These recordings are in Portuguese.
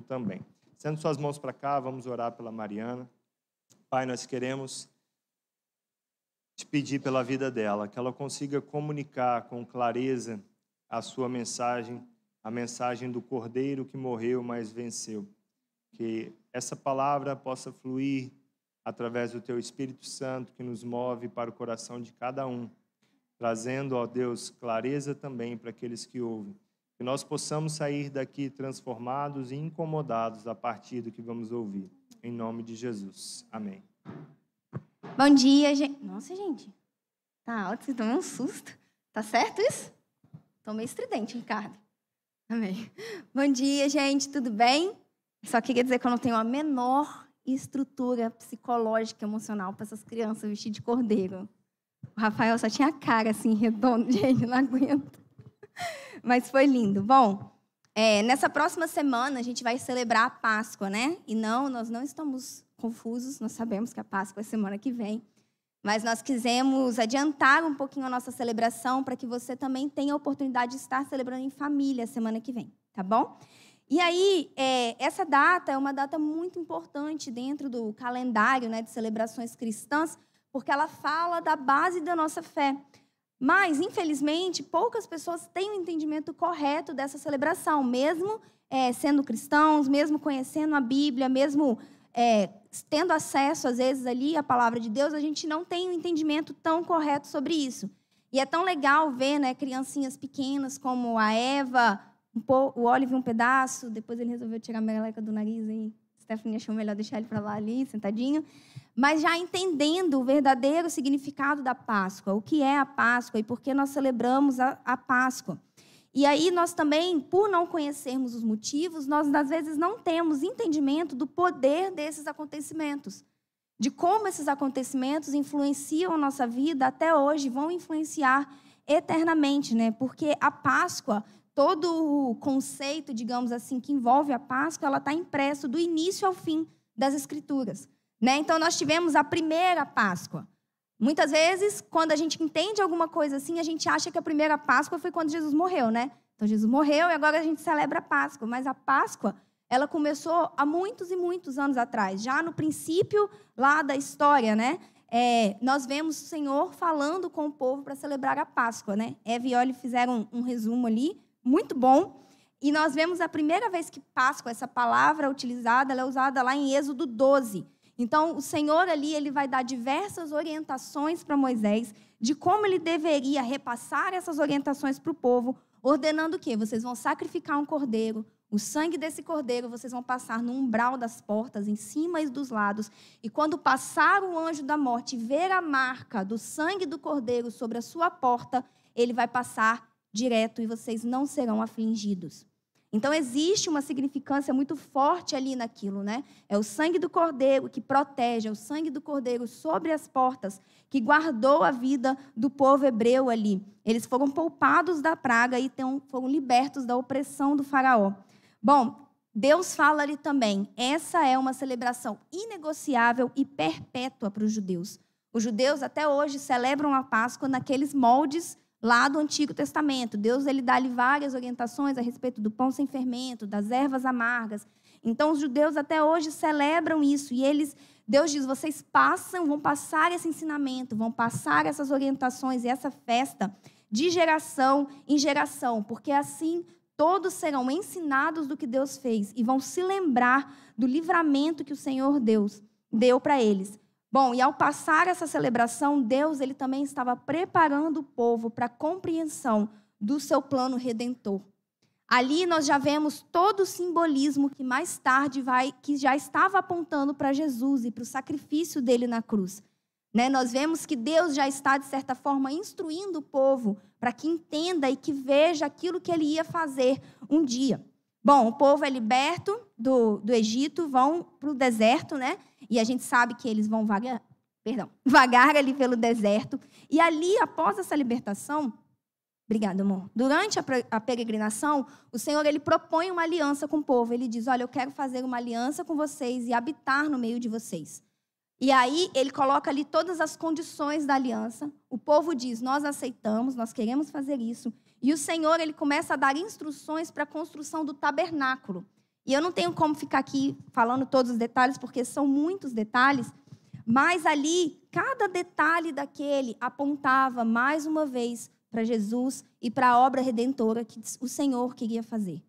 também. Sendo suas mãos para cá, vamos orar pela Mariana. Pai, nós queremos te pedir pela vida dela, que ela consiga comunicar com clareza a sua mensagem, a mensagem do Cordeiro que morreu, mas venceu. Que essa palavra possa fluir através do teu Espírito Santo que nos move para o coração de cada um, trazendo, ó Deus, clareza também para aqueles que ouvem. Que nós possamos sair daqui transformados e incomodados a partir do que vamos ouvir. Em nome de Jesus. Amém. Bom dia, gente. Nossa, gente. Tá alto, vocês tomam um susto. Tá certo isso? Tomei estridente, Ricardo. Amém. Bom dia, gente. Tudo bem? Só queria dizer que eu não tenho a menor estrutura psicológica, emocional para essas crianças vestidas de cordeiro. O Rafael só tinha a cara assim, redondo, gente, não aguento. Mas foi lindo. Bom, é, nessa próxima semana a gente vai celebrar a Páscoa, né? E não, nós não estamos confusos, nós sabemos que a Páscoa é semana que vem. Mas nós quisemos adiantar um pouquinho a nossa celebração para que você também tenha a oportunidade de estar celebrando em família semana que vem, tá bom? E aí, é, essa data é uma data muito importante dentro do calendário né, de celebrações cristãs, porque ela fala da base da nossa fé. Mas, infelizmente, poucas pessoas têm o um entendimento correto dessa celebração, mesmo é, sendo cristãos, mesmo conhecendo a Bíblia, mesmo é, tendo acesso, às vezes, ali à palavra de Deus, a gente não tem um entendimento tão correto sobre isso. E é tão legal ver né, criancinhas pequenas como a Eva, um o Olive um pedaço, depois ele resolveu tirar a meleca do nariz e Stephanie achou melhor deixar ele para lá ali, sentadinho. Mas já entendendo o verdadeiro significado da Páscoa, o que é a Páscoa e por que nós celebramos a, a Páscoa. E aí nós também, por não conhecermos os motivos, nós às vezes não temos entendimento do poder desses acontecimentos, de como esses acontecimentos influenciam a nossa vida até hoje, vão influenciar eternamente, né? Porque a Páscoa todo o conceito, digamos assim, que envolve a Páscoa, ela está impresso do início ao fim das Escrituras. Né? Então, nós tivemos a primeira Páscoa. Muitas vezes, quando a gente entende alguma coisa assim, a gente acha que a primeira Páscoa foi quando Jesus morreu, né? Então, Jesus morreu e agora a gente celebra a Páscoa. Mas a Páscoa, ela começou há muitos e muitos anos atrás. Já no princípio lá da história, né? É, nós vemos o Senhor falando com o povo para celebrar a Páscoa, né? Eva e Oli fizeram um, um resumo ali muito bom. E nós vemos a primeira vez que Páscoa, essa palavra utilizada, ela é usada lá em Êxodo 12. Então, o Senhor ali, ele vai dar diversas orientações para Moisés de como ele deveria repassar essas orientações para o povo, ordenando o quê? Vocês vão sacrificar um cordeiro, o sangue desse cordeiro vocês vão passar no umbral das portas, em cima e dos lados. E quando passar o anjo da morte ver a marca do sangue do cordeiro sobre a sua porta, ele vai passar direto e vocês não serão afligidos. Então existe uma significância muito forte ali naquilo, né? É o sangue do cordeiro que protege, é o sangue do cordeiro sobre as portas que guardou a vida do povo hebreu ali. Eles foram poupados da praga e foram libertos da opressão do faraó. Bom, Deus fala ali também, essa é uma celebração inegociável e perpétua para os judeus. Os judeus até hoje celebram a Páscoa naqueles moldes lá do Antigo Testamento. Deus ele dá-lhe várias orientações a respeito do pão sem fermento, das ervas amargas. Então os judeus até hoje celebram isso e eles Deus diz: vocês passam, vão passar esse ensinamento, vão passar essas orientações e essa festa de geração em geração, porque assim todos serão ensinados do que Deus fez e vão se lembrar do livramento que o Senhor Deus deu para eles. Bom, e ao passar essa celebração, Deus ele também estava preparando o povo para a compreensão do seu plano redentor. Ali nós já vemos todo o simbolismo que mais tarde vai, que já estava apontando para Jesus e para o sacrifício dele na cruz. Né? Nós vemos que Deus já está, de certa forma, instruindo o povo para que entenda e que veja aquilo que ele ia fazer um dia. Bom, o povo é liberto do, do Egito, vão para o deserto, né? E a gente sabe que eles vão vagar, perdão, vagar ali pelo deserto. E ali, após essa libertação, Obrigada, amor. Durante a peregrinação, o Senhor ele propõe uma aliança com o povo. Ele diz: Olha, eu quero fazer uma aliança com vocês e habitar no meio de vocês. E aí ele coloca ali todas as condições da aliança. O povo diz: Nós aceitamos, nós queremos fazer isso. E o Senhor ele começa a dar instruções para a construção do tabernáculo. E eu não tenho como ficar aqui falando todos os detalhes, porque são muitos detalhes, mas ali, cada detalhe daquele apontava mais uma vez para Jesus e para a obra redentora que o Senhor queria fazer.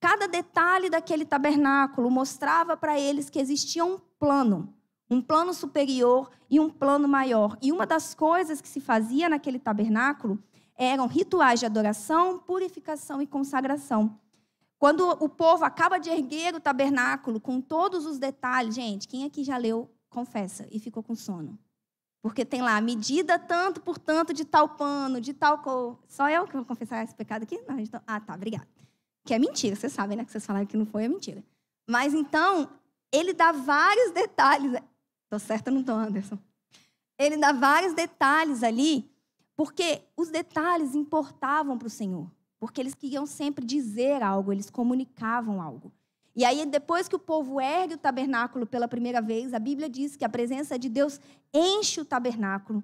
Cada detalhe daquele tabernáculo mostrava para eles que existia um plano, um plano superior e um plano maior. E uma das coisas que se fazia naquele tabernáculo eram rituais de adoração, purificação e consagração. Quando o povo acaba de erguer o tabernáculo com todos os detalhes, gente, quem aqui já leu, confessa, e ficou com sono? Porque tem lá, medida tanto por tanto de tal pano, de tal cor. Só eu que vou confessar esse pecado aqui? Não, então... Ah, tá, obrigada. Que é mentira, vocês sabem, né? Que vocês falaram que não foi, é mentira. Mas então, ele dá vários detalhes. Tô certa, não tô, Anderson? Ele dá vários detalhes ali, porque os detalhes importavam para o Senhor porque eles queriam sempre dizer algo, eles comunicavam algo. E aí, depois que o povo ergue o tabernáculo pela primeira vez, a Bíblia diz que a presença de Deus enche o tabernáculo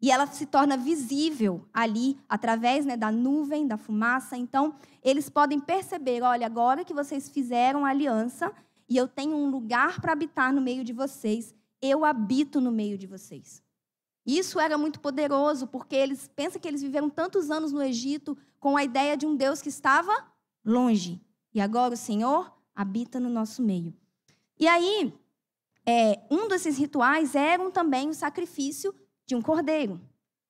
e ela se torna visível ali, através né, da nuvem, da fumaça. Então, eles podem perceber: olha, agora que vocês fizeram a aliança e eu tenho um lugar para habitar no meio de vocês, eu habito no meio de vocês. Isso era muito poderoso, porque eles pensa que eles viveram tantos anos no Egito com a ideia de um Deus que estava longe. E agora o Senhor habita no nosso meio. E aí, é, um desses rituais era também o sacrifício de um cordeiro.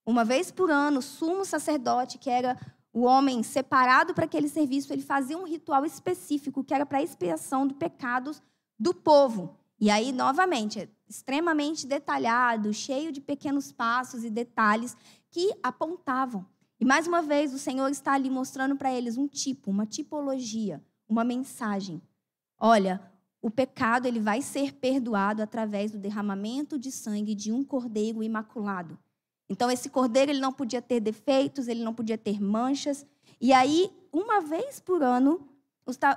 Uma vez por ano, o sumo sacerdote, que era o homem separado para aquele serviço, ele fazia um ritual específico que era para expiação dos pecados do povo. E aí, novamente, extremamente detalhado, cheio de pequenos passos e detalhes que apontavam. E mais uma vez, o Senhor está ali mostrando para eles um tipo, uma tipologia, uma mensagem. Olha, o pecado ele vai ser perdoado através do derramamento de sangue de um cordeiro imaculado. Então esse cordeiro ele não podia ter defeitos, ele não podia ter manchas. E aí, uma vez por ano,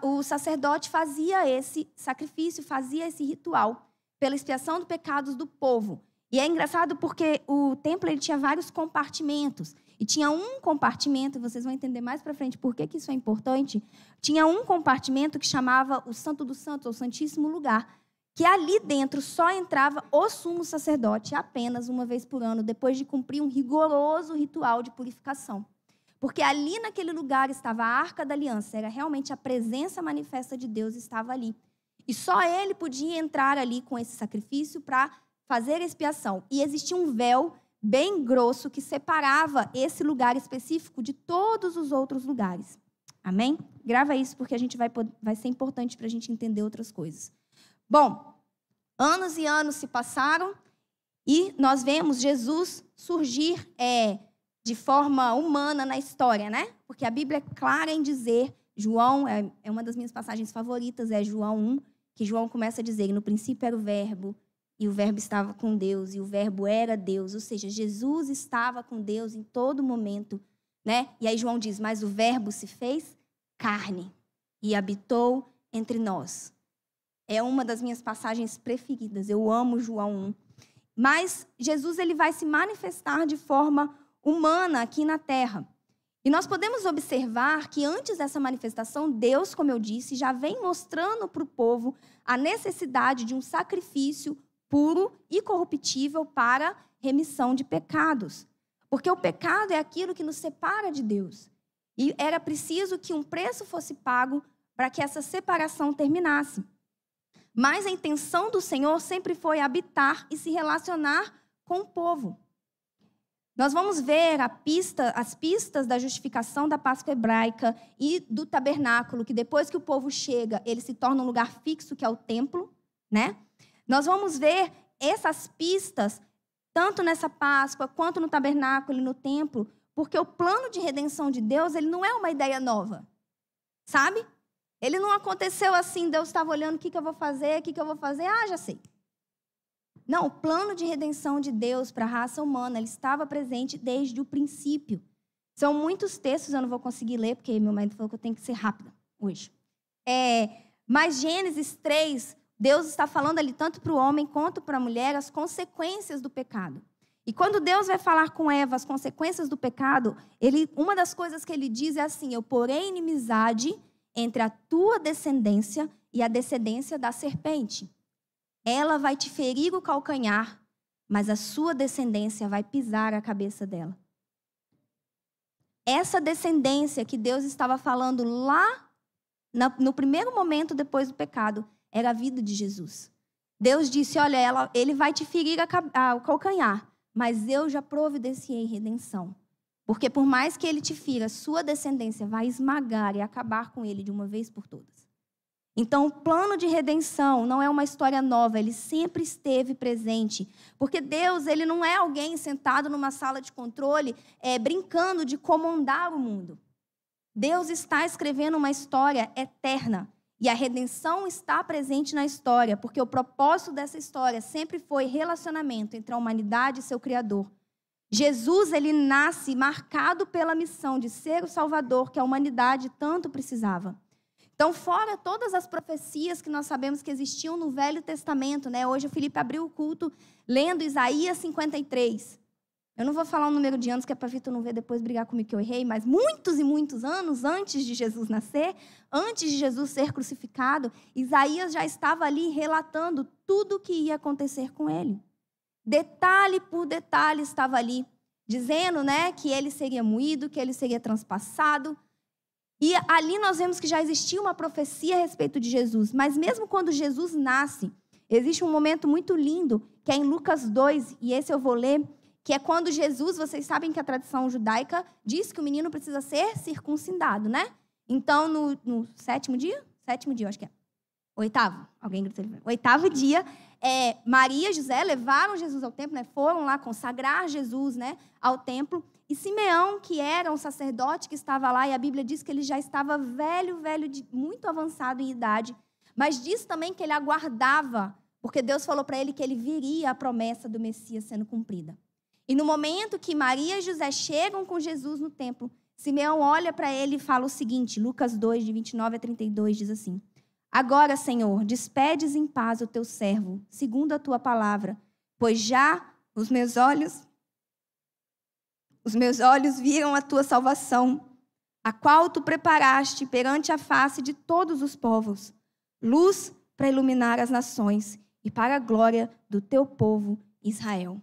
o sacerdote fazia esse sacrifício, fazia esse ritual pela expiação dos pecados do povo. E é engraçado porque o templo ele tinha vários compartimentos. E tinha um compartimento, vocês vão entender mais para frente por que, que isso é importante. Tinha um compartimento que chamava o Santo dos Santos, ou Santíssimo Lugar, que ali dentro só entrava o sumo sacerdote apenas uma vez por ano, depois de cumprir um rigoroso ritual de purificação. Porque ali naquele lugar estava a arca da aliança, era realmente a presença manifesta de Deus estava ali. E só ele podia entrar ali com esse sacrifício para fazer expiação. E existia um véu bem grosso que separava esse lugar específico de todos os outros lugares. Amém? Grava isso porque a gente vai, vai ser importante para a gente entender outras coisas. Bom, anos e anos se passaram e nós vemos Jesus surgir é, de forma humana na história, né? Porque a Bíblia é clara em dizer, João, é, é uma das minhas passagens favoritas, é João 1, que João começa a dizer: no princípio era o Verbo, e o Verbo estava com Deus, e o Verbo era Deus. Ou seja, Jesus estava com Deus em todo momento. Né? E aí João diz: Mas o Verbo se fez carne e habitou entre nós. É uma das minhas passagens preferidas. Eu amo João 1. Mas Jesus ele vai se manifestar de forma humana aqui na terra. E nós podemos observar que antes dessa manifestação, Deus, como eu disse, já vem mostrando para o povo a necessidade de um sacrifício puro e corruptível para remissão de pecados. Porque o pecado é aquilo que nos separa de Deus. E era preciso que um preço fosse pago para que essa separação terminasse. Mas a intenção do Senhor sempre foi habitar e se relacionar com o povo. Nós vamos ver pista, as pistas da justificação da Páscoa hebraica e do tabernáculo, que depois que o povo chega, ele se torna um lugar fixo, que é o templo, né? Nós vamos ver essas pistas tanto nessa Páscoa quanto no tabernáculo e no templo, porque o plano de redenção de Deus, ele não é uma ideia nova. Sabe? Ele não aconteceu assim, Deus estava olhando o que, que eu vou fazer, o que, que eu vou fazer, ah, já sei. Não, o plano de redenção de Deus para a raça humana, ele estava presente desde o princípio. São muitos textos, eu não vou conseguir ler, porque meu marido falou que eu tenho que ser rápida hoje. É, mas Gênesis 3 Deus está falando ali tanto para o homem quanto para a mulher as consequências do pecado. E quando Deus vai falar com Eva as consequências do pecado, ele, uma das coisas que ele diz é assim: Eu porei inimizade entre a tua descendência e a descendência da serpente. Ela vai te ferir o calcanhar, mas a sua descendência vai pisar a cabeça dela. Essa descendência que Deus estava falando lá no primeiro momento depois do pecado era a vida de Jesus. Deus disse: Olha, ela, ele vai te ferir o calcanhar, mas eu já providenciei redenção. Porque por mais que ele te fira, sua descendência vai esmagar e acabar com ele de uma vez por todas. Então, o plano de redenção não é uma história nova, ele sempre esteve presente. Porque Deus, ele não é alguém sentado numa sala de controle, é, brincando de comandar o mundo. Deus está escrevendo uma história eterna. E a redenção está presente na história, porque o propósito dessa história sempre foi relacionamento entre a humanidade e seu Criador. Jesus ele nasce marcado pela missão de ser o Salvador que a humanidade tanto precisava. Então, fora todas as profecias que nós sabemos que existiam no Velho Testamento, né? Hoje o Felipe abriu o culto lendo Isaías 53. Eu não vou falar o número de anos, que é para Vitor não ver depois brigar comigo que eu errei, mas muitos e muitos anos antes de Jesus nascer, antes de Jesus ser crucificado, Isaías já estava ali relatando tudo o que ia acontecer com ele detalhe por detalhe estava ali, dizendo, né, que ele seria moído, que ele seria transpassado. E ali nós vemos que já existia uma profecia a respeito de Jesus, mas mesmo quando Jesus nasce, existe um momento muito lindo, que é em Lucas 2, e esse eu vou ler, que é quando Jesus, vocês sabem que a tradição judaica diz que o menino precisa ser circuncidado, né? Então, no, no sétimo dia? Sétimo dia, eu acho que é. Oitavo? Alguém gritou. Oitavo dia, é, Maria e José levaram Jesus ao templo, né? foram lá consagrar Jesus né? ao templo. E Simeão, que era um sacerdote que estava lá, e a Bíblia diz que ele já estava velho, velho, muito avançado em idade, mas diz também que ele aguardava, porque Deus falou para ele que ele viria a promessa do Messias sendo cumprida. E no momento que Maria e José chegam com Jesus no templo, Simeão olha para ele e fala o seguinte: Lucas 2, de 29 a 32, diz assim: Agora, Senhor, despedes em paz o teu servo, segundo a tua palavra, pois já os meus olhos os meus olhos viram a tua salvação, a qual tu preparaste perante a face de todos os povos, luz para iluminar as nações e para a glória do teu povo Israel.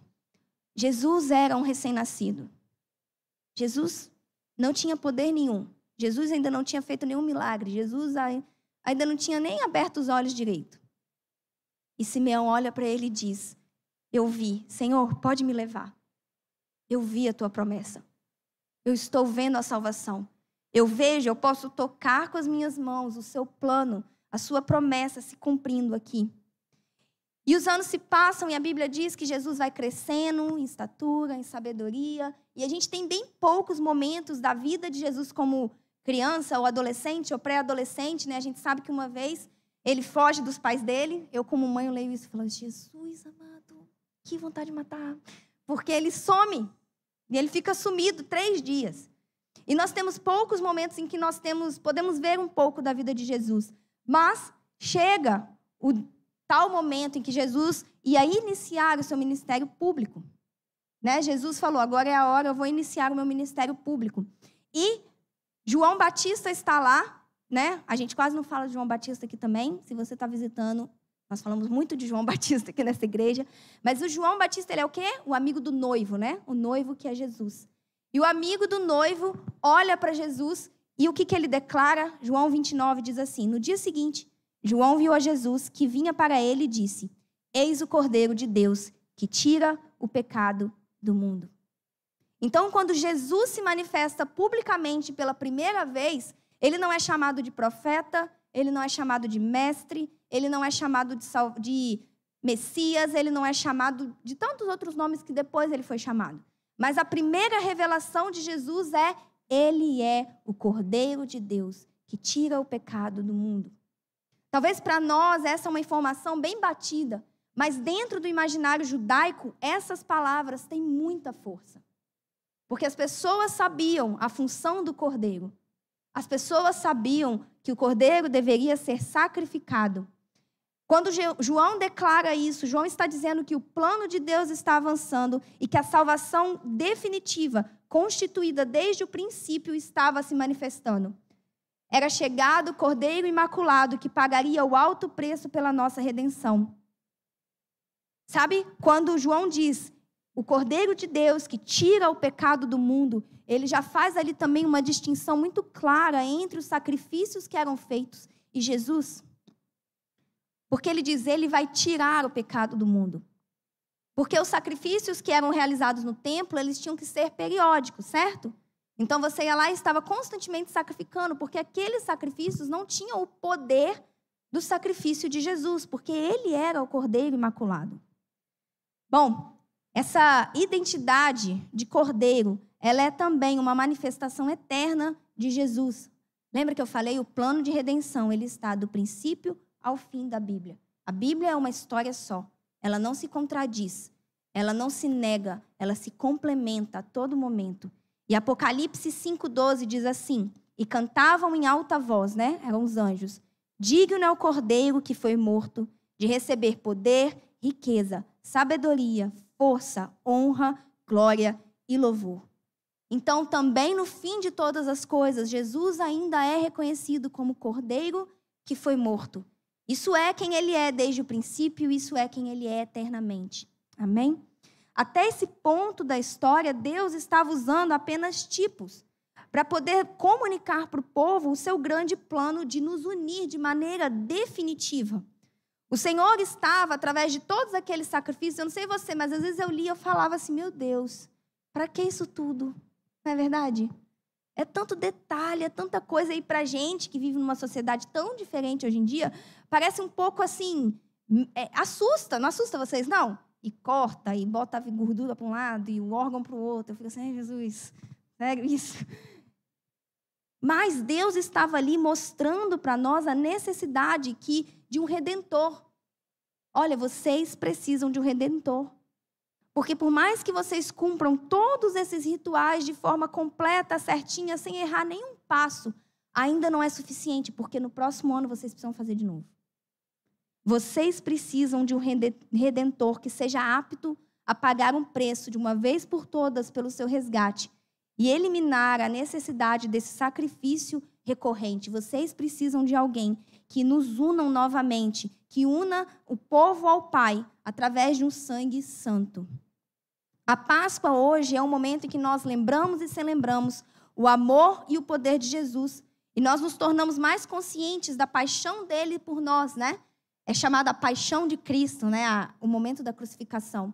Jesus era um recém-nascido. Jesus não tinha poder nenhum. Jesus ainda não tinha feito nenhum milagre. Jesus ainda não tinha nem aberto os olhos direito. E Simeão olha para ele e diz: Eu vi, Senhor, pode me levar. Eu vi a tua promessa. Eu estou vendo a salvação. Eu vejo, eu posso tocar com as minhas mãos o seu plano, a sua promessa se cumprindo aqui. E os anos se passam e a Bíblia diz que Jesus vai crescendo em estatura, em sabedoria. E a gente tem bem poucos momentos da vida de Jesus como criança ou adolescente ou pré-adolescente, né? A gente sabe que uma vez ele foge dos pais dele. Eu, como mãe, eu leio isso falo: Jesus amado, que vontade de matar. Porque ele some. E ele fica sumido três dias. E nós temos poucos momentos em que nós temos, podemos ver um pouco da vida de Jesus. Mas chega o tal momento em que Jesus ia iniciar o seu ministério público. Né? Jesus falou: agora é a hora, eu vou iniciar o meu ministério público. E João Batista está lá, né? A gente quase não fala de João Batista aqui também. Se você está visitando, nós falamos muito de João Batista aqui nessa igreja. Mas o João Batista, ele é o quê? O amigo do noivo, né? O noivo que é Jesus. E o amigo do noivo olha para Jesus e o que, que ele declara? João 29 diz assim: No dia seguinte, João viu a Jesus que vinha para ele e disse: Eis o Cordeiro de Deus que tira o pecado do mundo. Então, quando Jesus se manifesta publicamente pela primeira vez, ele não é chamado de profeta, ele não é chamado de mestre, ele não é chamado de, de Messias, ele não é chamado de tantos outros nomes que depois ele foi chamado. Mas a primeira revelação de Jesus é: ele é o Cordeiro de Deus que tira o pecado do mundo. Talvez para nós essa é uma informação bem batida, mas dentro do imaginário judaico, essas palavras têm muita força. Porque as pessoas sabiam a função do cordeiro. As pessoas sabiam que o cordeiro deveria ser sacrificado. Quando João declara isso, João está dizendo que o plano de Deus está avançando e que a salvação definitiva, constituída desde o princípio, estava se manifestando. era chegado o Cordeiro Imaculado que pagaria o alto preço pela nossa redenção. Sabe, quando João diz o Cordeiro de Deus que tira o pecado do mundo, ele já faz ali também uma distinção muito clara entre os sacrifícios que eram feitos e Jesus. Porque ele diz, ele vai tirar o pecado do mundo. Porque os sacrifícios que eram realizados no templo, eles tinham que ser periódicos, certo? Então você ia lá e estava constantemente sacrificando, porque aqueles sacrifícios não tinham o poder do sacrifício de Jesus, porque ele era o Cordeiro Imaculado. Bom, essa identidade de Cordeiro, ela é também uma manifestação eterna de Jesus. Lembra que eu falei? O plano de redenção, ele está do princípio ao fim da Bíblia. A Bíblia é uma história só. Ela não se contradiz, ela não se nega, ela se complementa a todo momento. E Apocalipse 5,12 diz assim: E cantavam em alta voz, né? Eram os anjos. Digno é o cordeiro que foi morto de receber poder, riqueza, sabedoria, força, honra, glória e louvor. Então, também no fim de todas as coisas, Jesus ainda é reconhecido como cordeiro que foi morto. Isso é quem ele é desde o princípio, isso é quem ele é eternamente. Amém? Até esse ponto da história, Deus estava usando apenas tipos para poder comunicar para o povo o seu grande plano de nos unir de maneira definitiva. O Senhor estava, através de todos aqueles sacrifícios, eu não sei você, mas às vezes eu lia e falava assim: meu Deus, para que isso tudo? Não é verdade? É tanto detalhe, é tanta coisa aí para gente que vive numa sociedade tão diferente hoje em dia. Parece um pouco assim, é, assusta, não assusta vocês, não? e corta e bota a gordura para um lado e o órgão para o outro. Eu fico assim, Jesus, sério isso? Mas Deus estava ali mostrando para nós a necessidade que de um redentor. Olha, vocês precisam de um redentor. Porque por mais que vocês cumpram todos esses rituais de forma completa, certinha, sem errar nenhum passo, ainda não é suficiente, porque no próximo ano vocês precisam fazer de novo. Vocês precisam de um redentor que seja apto a pagar um preço de uma vez por todas pelo seu resgate e eliminar a necessidade desse sacrifício recorrente. Vocês precisam de alguém que nos unam novamente, que una o povo ao Pai através de um sangue santo. A Páscoa hoje é um momento em que nós lembramos e celebramos o amor e o poder de Jesus. E nós nos tornamos mais conscientes da paixão dele por nós, né? é chamada a paixão de Cristo, né? o momento da crucificação.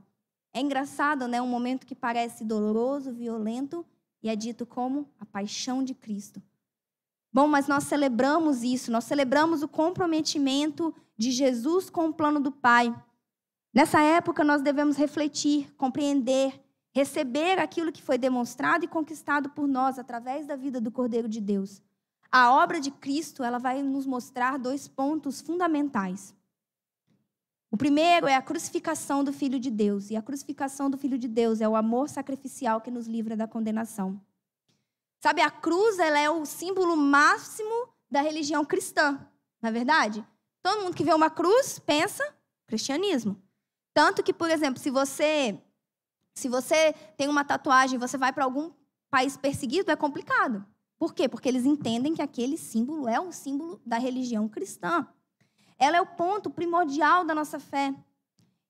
É engraçado, né? Um momento que parece doloroso, violento, e é dito como a paixão de Cristo. Bom, mas nós celebramos isso, nós celebramos o comprometimento de Jesus com o plano do Pai. Nessa época, nós devemos refletir, compreender, receber aquilo que foi demonstrado e conquistado por nós através da vida do Cordeiro de Deus. A obra de Cristo, ela vai nos mostrar dois pontos fundamentais. O primeiro é a crucificação do Filho de Deus. E a crucificação do Filho de Deus é o amor sacrificial que nos livra da condenação. Sabe, a cruz ela é o símbolo máximo da religião cristã, não é verdade? Todo mundo que vê uma cruz pensa cristianismo. Tanto que, por exemplo, se você se você tem uma tatuagem e você vai para algum país perseguido, é complicado. Por quê? Porque eles entendem que aquele símbolo é um símbolo da religião cristã. Ela é o ponto primordial da nossa fé.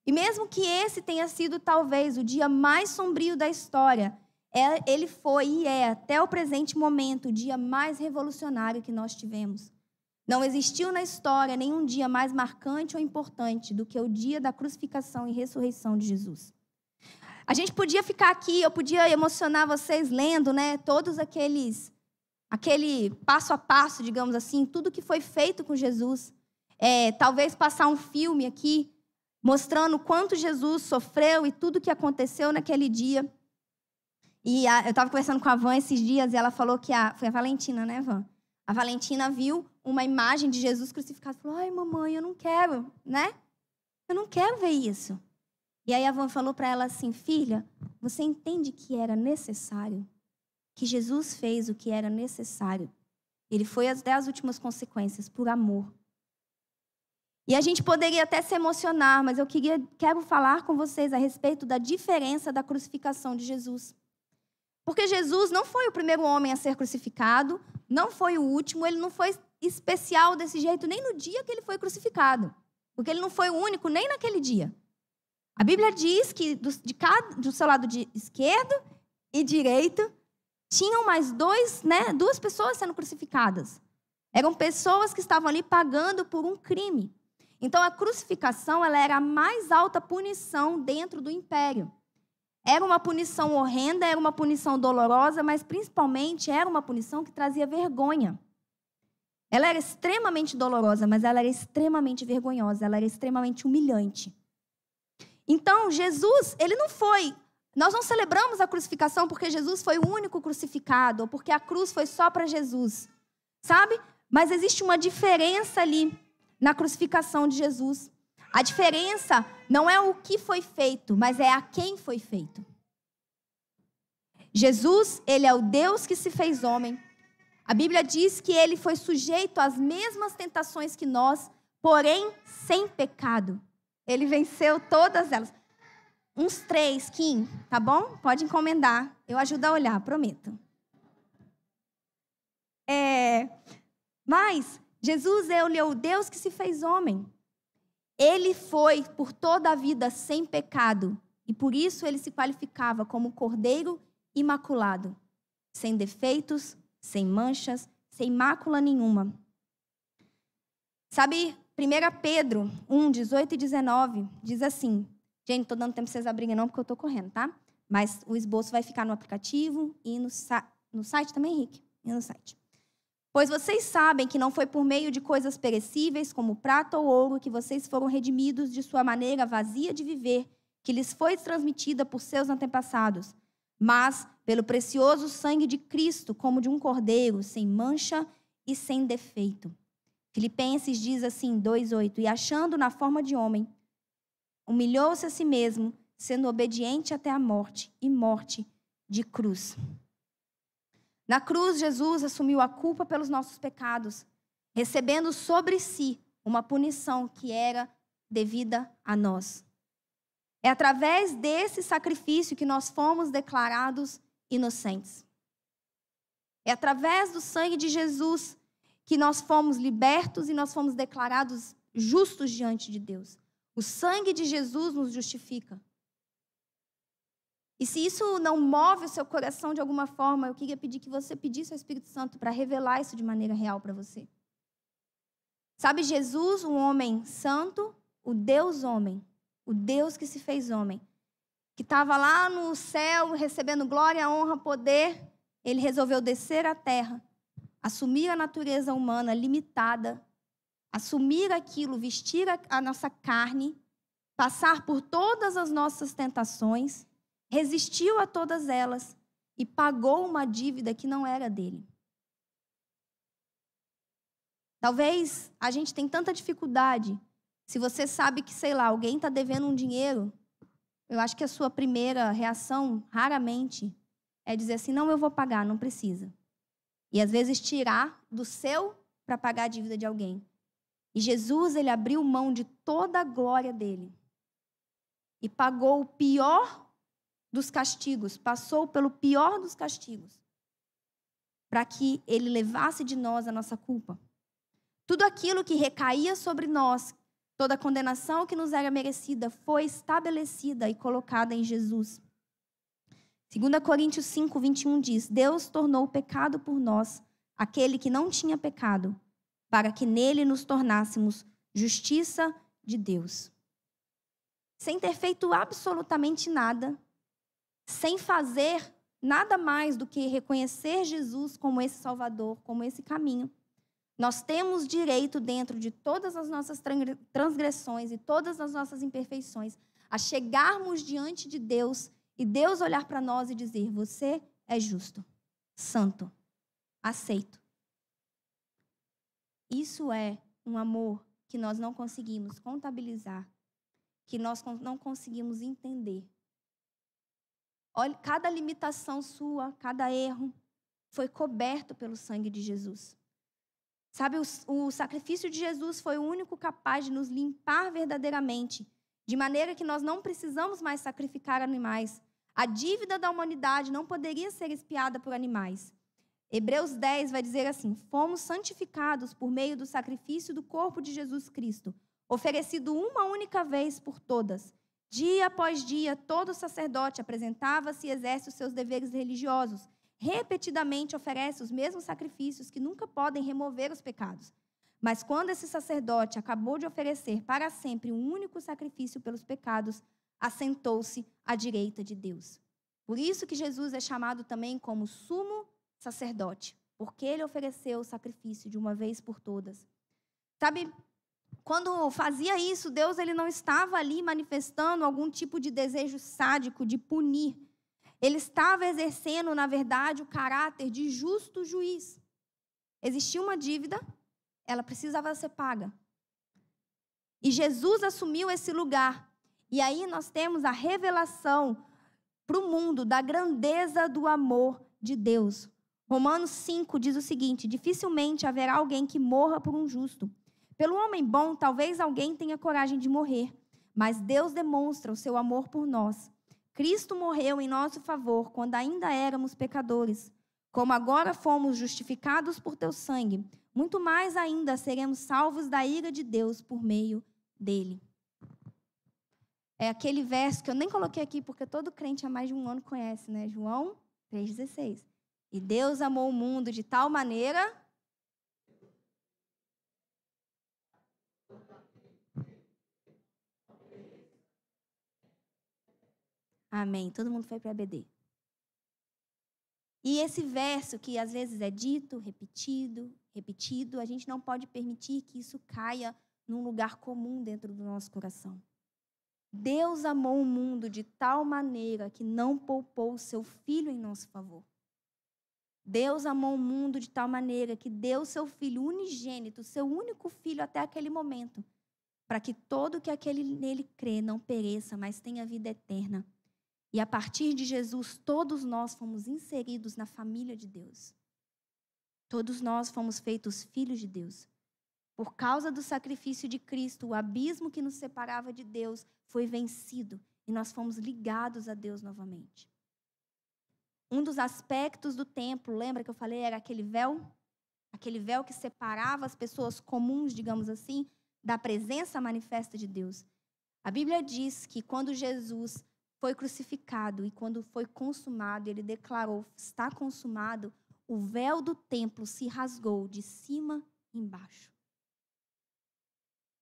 E mesmo que esse tenha sido talvez o dia mais sombrio da história, é, ele foi e é até o presente momento o dia mais revolucionário que nós tivemos. Não existiu na história nenhum dia mais marcante ou importante do que o dia da crucificação e ressurreição de Jesus. A gente podia ficar aqui, eu podia emocionar vocês lendo, né, todos aqueles aquele passo a passo, digamos assim, tudo que foi feito com Jesus é, talvez passar um filme aqui mostrando quanto Jesus sofreu e tudo que aconteceu naquele dia. E a, eu estava conversando com a Van esses dias e ela falou que a, foi a Valentina, né, Van? A Valentina viu uma imagem de Jesus crucificado e falou: Ai, mamãe, eu não quero, né? Eu não quero ver isso. E aí a Van falou para ela assim: Filha, você entende que era necessário? Que Jesus fez o que era necessário. Ele foi até as últimas consequências, por amor. E a gente poderia até se emocionar, mas eu queria, quero falar com vocês a respeito da diferença da crucificação de Jesus. Porque Jesus não foi o primeiro homem a ser crucificado, não foi o último, ele não foi especial desse jeito nem no dia que ele foi crucificado. Porque ele não foi o único nem naquele dia. A Bíblia diz que do, de cada, do seu lado de esquerdo e direito tinham mais dois, né, duas pessoas sendo crucificadas. Eram pessoas que estavam ali pagando por um crime. Então a crucificação ela era a mais alta punição dentro do império. Era uma punição horrenda, era uma punição dolorosa, mas principalmente era uma punição que trazia vergonha. Ela era extremamente dolorosa, mas ela era extremamente vergonhosa, ela era extremamente humilhante. Então, Jesus, ele não foi. Nós não celebramos a crucificação porque Jesus foi o único crucificado, ou porque a cruz foi só para Jesus, sabe? Mas existe uma diferença ali na crucificação de Jesus. A diferença não é o que foi feito, mas é a quem foi feito. Jesus, ele é o Deus que se fez homem. A Bíblia diz que ele foi sujeito às mesmas tentações que nós, porém sem pecado. Ele venceu todas elas. Uns três, Kim, tá bom? Pode encomendar. Eu ajudo a olhar, prometo. É, mas Jesus é o Deus que se fez homem. Ele foi por toda a vida sem pecado e por isso ele se qualificava como cordeiro imaculado, sem defeitos, sem manchas, sem mácula nenhuma. Sabe, 1 Pedro 1, 18 e 19 diz assim: gente, não estou dando tempo para vocês abrirem, não, porque eu estou correndo, tá? Mas o esboço vai ficar no aplicativo e no, no site também, Henrique? E no site. Pois vocês sabem que não foi por meio de coisas perecíveis, como prata ou ouro, que vocês foram redimidos de sua maneira vazia de viver, que lhes foi transmitida por seus antepassados, mas pelo precioso sangue de Cristo, como de um cordeiro, sem mancha e sem defeito. Filipenses diz assim, 2,8: E achando na forma de homem, humilhou-se a si mesmo, sendo obediente até a morte e morte de cruz. Na cruz, Jesus assumiu a culpa pelos nossos pecados, recebendo sobre si uma punição que era devida a nós. É através desse sacrifício que nós fomos declarados inocentes. É através do sangue de Jesus que nós fomos libertos e nós fomos declarados justos diante de Deus. O sangue de Jesus nos justifica. E se isso não move o seu coração de alguma forma, eu queria pedir que você pedisse ao Espírito Santo para revelar isso de maneira real para você. Sabe, Jesus, um homem santo, o Deus homem, o Deus que se fez homem, que estava lá no céu recebendo glória, honra, poder, ele resolveu descer à terra, assumir a natureza humana limitada, assumir aquilo, vestir a, nossa carne, passar por todas as nossas tentações resistiu a todas elas e pagou uma dívida que não era dele. Talvez a gente tenha tanta dificuldade. Se você sabe que, sei lá, alguém está devendo um dinheiro, eu acho que a sua primeira reação, raramente, é dizer assim: não, eu vou pagar, não precisa. E às vezes tirar do seu para pagar a dívida de alguém. E Jesus, ele abriu mão de toda a glória dele e pagou o pior dos castigos, passou pelo pior dos castigos, para que ele levasse de nós a nossa culpa. Tudo aquilo que recaía sobre nós, toda a condenação que nos era merecida, foi estabelecida e colocada em Jesus. 2 Coríntios 5, 21 diz: Deus tornou o pecado por nós, aquele que não tinha pecado, para que nele nos tornássemos justiça de Deus. Sem ter feito absolutamente nada, sem fazer nada mais do que reconhecer Jesus como esse Salvador, como esse caminho. Nós temos direito, dentro de todas as nossas transgressões e todas as nossas imperfeições, a chegarmos diante de Deus e Deus olhar para nós e dizer: Você é justo, santo, aceito. Isso é um amor que nós não conseguimos contabilizar, que nós não conseguimos entender, Olha, cada limitação sua, cada erro foi coberto pelo sangue de Jesus. Sabe, o, o, sacrifício de Jesus foi o único capaz de nos limpar verdadeiramente, de maneira que nós não precisamos mais sacrificar animais. A dívida da humanidade não poderia ser espiada por animais. Hebreus 10 vai dizer assim: Fomos santificados por meio do sacrifício do corpo de Jesus Cristo, oferecido uma única vez por todas. Dia após dia, todo sacerdote apresentava-se e exerce os seus deveres religiosos. Repetidamente oferece os mesmos sacrifícios que nunca podem remover os pecados. Mas quando esse sacerdote acabou de oferecer para sempre um único sacrifício pelos pecados, assentou-se à direita de Deus. Por isso que Jesus é chamado também como sumo sacerdote, porque ele ofereceu o sacrifício de uma vez por todas. Sabe, quando fazia isso, Deus ele não estava ali manifestando algum tipo de desejo sádico de punir. Ele estava exercendo, na verdade, o caráter de justo juiz. Existia uma dívida, ela precisava ser paga. E Jesus assumiu esse lugar. E aí nós temos a revelação para o mundo da grandeza do amor de Deus. Romanos 5 diz o seguinte: dificilmente haverá alguém que morra por um justo. Pelo homem bom, talvez alguém tenha coragem de morrer, mas Deus demonstra o seu amor por nós. Cristo morreu em nosso favor quando ainda éramos pecadores. Como agora fomos justificados por teu sangue, muito mais ainda seremos salvos da ira de Deus por meio dele. É aquele verso que eu nem coloquei aqui porque todo crente há mais de um ano conhece, né? João 3,16. E Deus amou o mundo de tal maneira Amém. Todo mundo foi para BD. E esse verso que às vezes é dito, repetido, repetido, a gente não pode permitir que isso caia num lugar comum dentro do nosso coração. Deus amou o mundo de tal maneira que não poupou o seu filho em nosso favor. Deus amou o mundo de tal maneira que deu seu filho unigênito, seu único filho até aquele momento, para que todo que aquele nele crê não pereça, mas tenha vida eterna. E a partir de Jesus, todos nós fomos inseridos na família de Deus. Todos nós fomos feitos filhos de Deus. Por causa do sacrifício de Cristo, o abismo que nos separava de Deus foi vencido e nós fomos ligados a Deus novamente. Um dos aspectos do templo, lembra que eu falei, era aquele véu? Aquele véu que separava as pessoas comuns, digamos assim, da presença manifesta de Deus. A Bíblia diz que quando Jesus foi crucificado e quando foi consumado, ele declarou: está consumado, o véu do templo se rasgou de cima embaixo.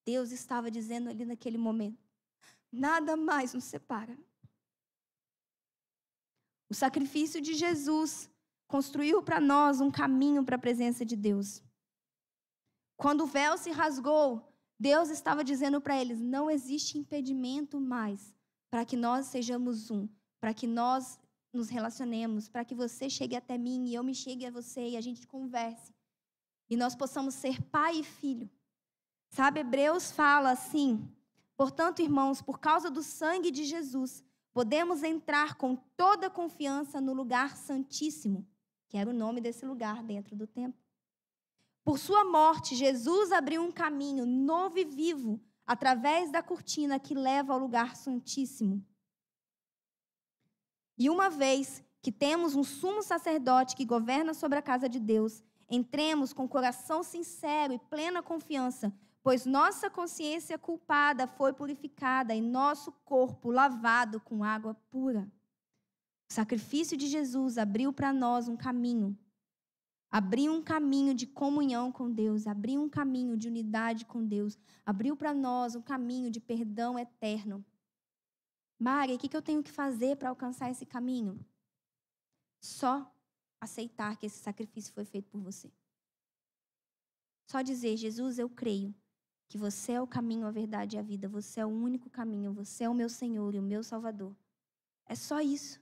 Deus estava dizendo ali naquele momento: nada mais nos separa. O sacrifício de Jesus construiu para nós um caminho para a presença de Deus. Quando o véu se rasgou, Deus estava dizendo para eles: não existe impedimento mais para que nós sejamos um, para que nós nos relacionemos, para que você chegue até mim e eu me chegue a você e a gente converse. E nós possamos ser pai e filho. Sabe, Hebreus fala assim: portanto, irmãos, por causa do sangue de Jesus, podemos entrar com toda confiança no lugar santíssimo, que era o nome desse lugar dentro do templo. Por sua morte, Jesus abriu um caminho novo e vivo através da cortina que leva ao lugar santíssimo. E uma vez que temos um sumo sacerdote que governa sobre a casa de Deus, entremos com coração sincero e plena confiança, pois nossa consciência culpada foi purificada e nosso corpo lavado com água pura. O sacrifício de Jesus abriu para nós um caminho abriu um caminho de comunhão com Deus, abriu um caminho de unidade com Deus, abriu para nós um caminho de perdão eterno. Mari, o que eu tenho que fazer para alcançar esse caminho? Só aceitar que esse sacrifício foi feito por você. Só dizer, Jesus, eu creio que você é o caminho, a verdade e a vida, você é o único caminho, você é o meu Senhor e o meu Salvador. É só isso.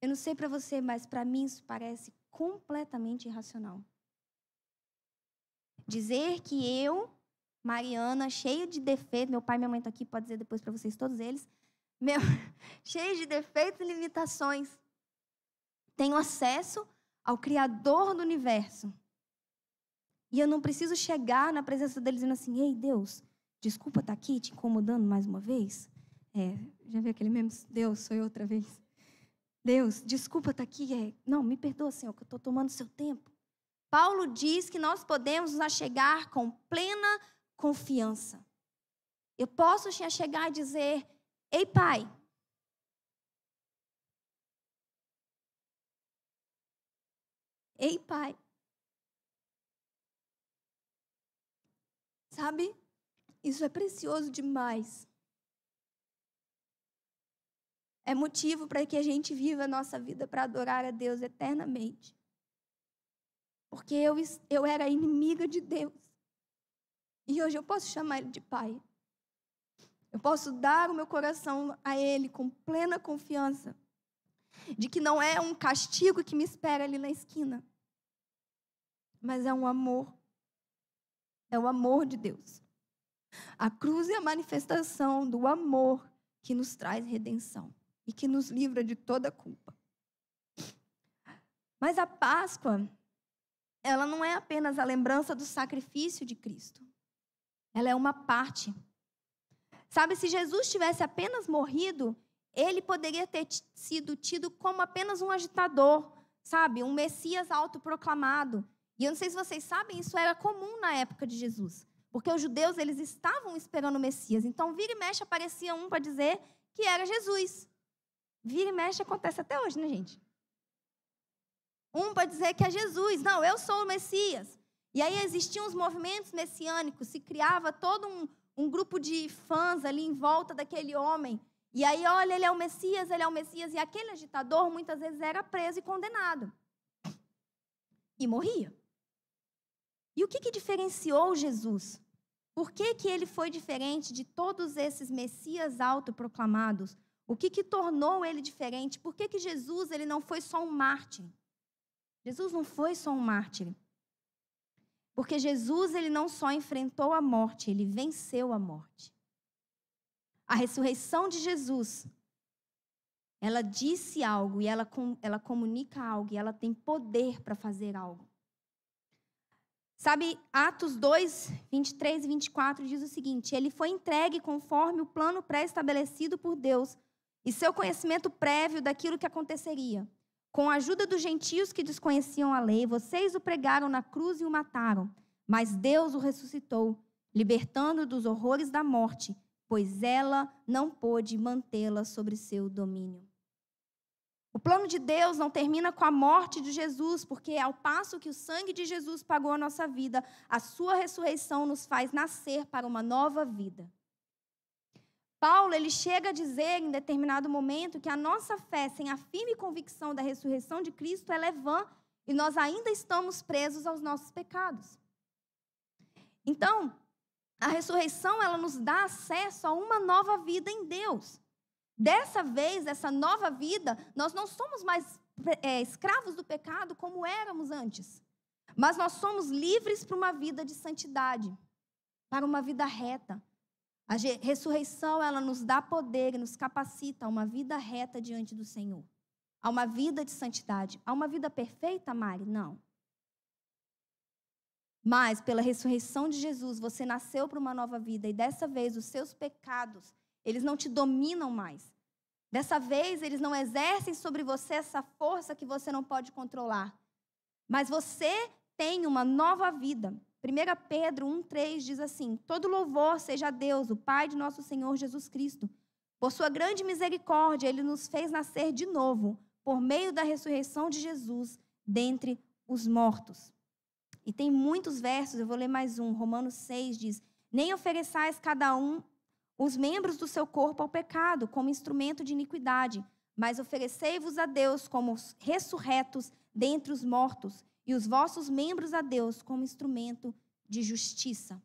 Eu não sei para você, mas para mim isso parece completamente irracional. Dizer que eu, Mariana, cheia de defeitos, meu pai e minha mãe estão aqui, pode dizer depois para vocês todos eles, meu, cheia de defeitos e limitações, tenho acesso ao Criador do universo. E eu não preciso chegar na presença dele dizendo assim: Ei, Deus, desculpa estar tá aqui te incomodando mais uma vez. É, já vi aquele mesmo? Deus, sou eu outra vez. Deus, desculpa estar tá aqui. É... Não, me perdoa, Senhor, que eu estou tomando seu tempo. Paulo diz que nós podemos nos achegar com plena confiança. Eu posso te achegar e dizer: Ei, Pai, Ei, Pai. Sabe? Isso é precioso demais. É motivo para que a gente viva a nossa vida para adorar a Deus eternamente. Porque eu, eu era inimiga de Deus. E hoje eu posso chamar Ele de Pai. Eu posso dar o meu coração a Ele com plena confiança de que não é um castigo que me espera ali na esquina, mas é um amor. É o amor de Deus. A cruz é a manifestação do amor que nos traz redenção e que nos livra de toda culpa. Mas a Páscoa, ela não é apenas a lembrança do sacrifício de Cristo. Ela é uma parte. Sabe, se Jesus tivesse apenas morrido, ele poderia ter sido tido como apenas um agitador, sabe? Um Messias autoproclamado. E eu não sei se vocês sabem, isso era comum na época de Jesus. Porque os judeus, eles estavam esperando o Messias. Então, vira e mexe, aparecia um para dizer que era Jesus. Vira e mexe acontece até hoje, né, gente? Um para dizer que é Jesus. Não, eu sou o Messias. E aí existiam os movimentos messiânicos, se criava todo um, um grupo de fãs ali em volta daquele homem. E aí, olha, ele é o Messias, ele é o Messias. E aquele agitador muitas vezes era preso e condenado. E morria. E o que, que diferenciou Jesus? Por que, que ele foi diferente de todos esses Messias autoproclamados? O que, que tornou ele diferente? Por que, que Jesus ele não foi só um mártir? Jesus não foi só um mártir. Porque Jesus ele não só enfrentou a morte, ele venceu a morte. A ressurreição de Jesus, ela disse algo e ela, ela comunica algo e ela tem poder para fazer algo. Sabe, Atos 2, 23 e 24 diz o seguinte: Ele foi entregue conforme o plano pré-estabelecido por Deus e seu conhecimento prévio daquilo que aconteceria. Com a ajuda dos gentios que desconheciam a lei, vocês o pregaram na cruz e o mataram, mas Deus o ressuscitou, libertando dos horrores da morte, pois ela não pôde mantê-la sobre seu domínio. O plano de Deus não termina com a morte de Jesus, porque ao passo que o sangue de Jesus pagou a nossa vida, a sua ressurreição nos faz nascer para uma nova vida. Paulo, ele chega a dizer em determinado momento que a nossa fé sem a firme convicção da ressurreição de Cristo é vã e nós ainda estamos presos aos nossos pecados. Então, a ressurreição ela nos dá acesso a uma nova vida em Deus. Dessa vez, essa nova vida, nós não somos mais é, escravos do pecado como éramos antes, mas nós somos livres para uma vida de santidade, para uma vida reta. A ressurreição, ela nos dá poder e nos capacita a uma vida reta diante do Senhor, a uma vida de santidade, a uma vida perfeita, Mari? Não. Mas pela ressurreição de Jesus, você nasceu para uma nova vida e dessa vez os seus pecados eles não te dominam mais. Dessa vez, eles não exercem sobre você essa força que você não pode controlar. Mas você tem uma nova vida. 1 Pedro 1,3 diz assim: Todo louvor seja a Deus, o Pai de nosso Senhor Jesus Cristo. Por sua grande misericórdia, ele nos fez nascer de novo, por meio da ressurreição de Jesus, dentre os mortos. E tem muitos versos, eu vou ler mais um. Romanos 6 diz: Nem ofereçais cada um os membros do seu corpo ao pecado, como instrumento de iniquidade, mas oferecei-vos a Deus como ressurretos dentre os mortos, e os vossos membros a Deus como instrumento de justiça.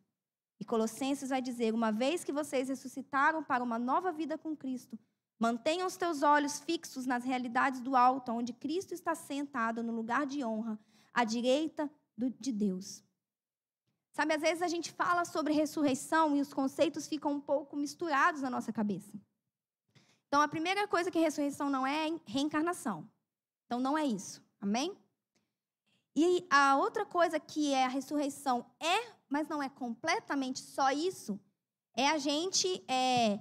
E Colossenses vai dizer: uma vez que vocês ressuscitaram para uma nova vida com Cristo, mantenham os teus olhos fixos nas realidades do alto, onde Cristo está sentado no lugar de honra, à direita de Deus. Sabe, às vezes a gente fala sobre ressurreição e os conceitos ficam um pouco misturados na nossa cabeça. Então, a primeira coisa que ressurreição não é é reencarnação. Então, não é isso. Amém? E a outra coisa que é a ressurreição é, mas não é completamente só isso, é a gente é,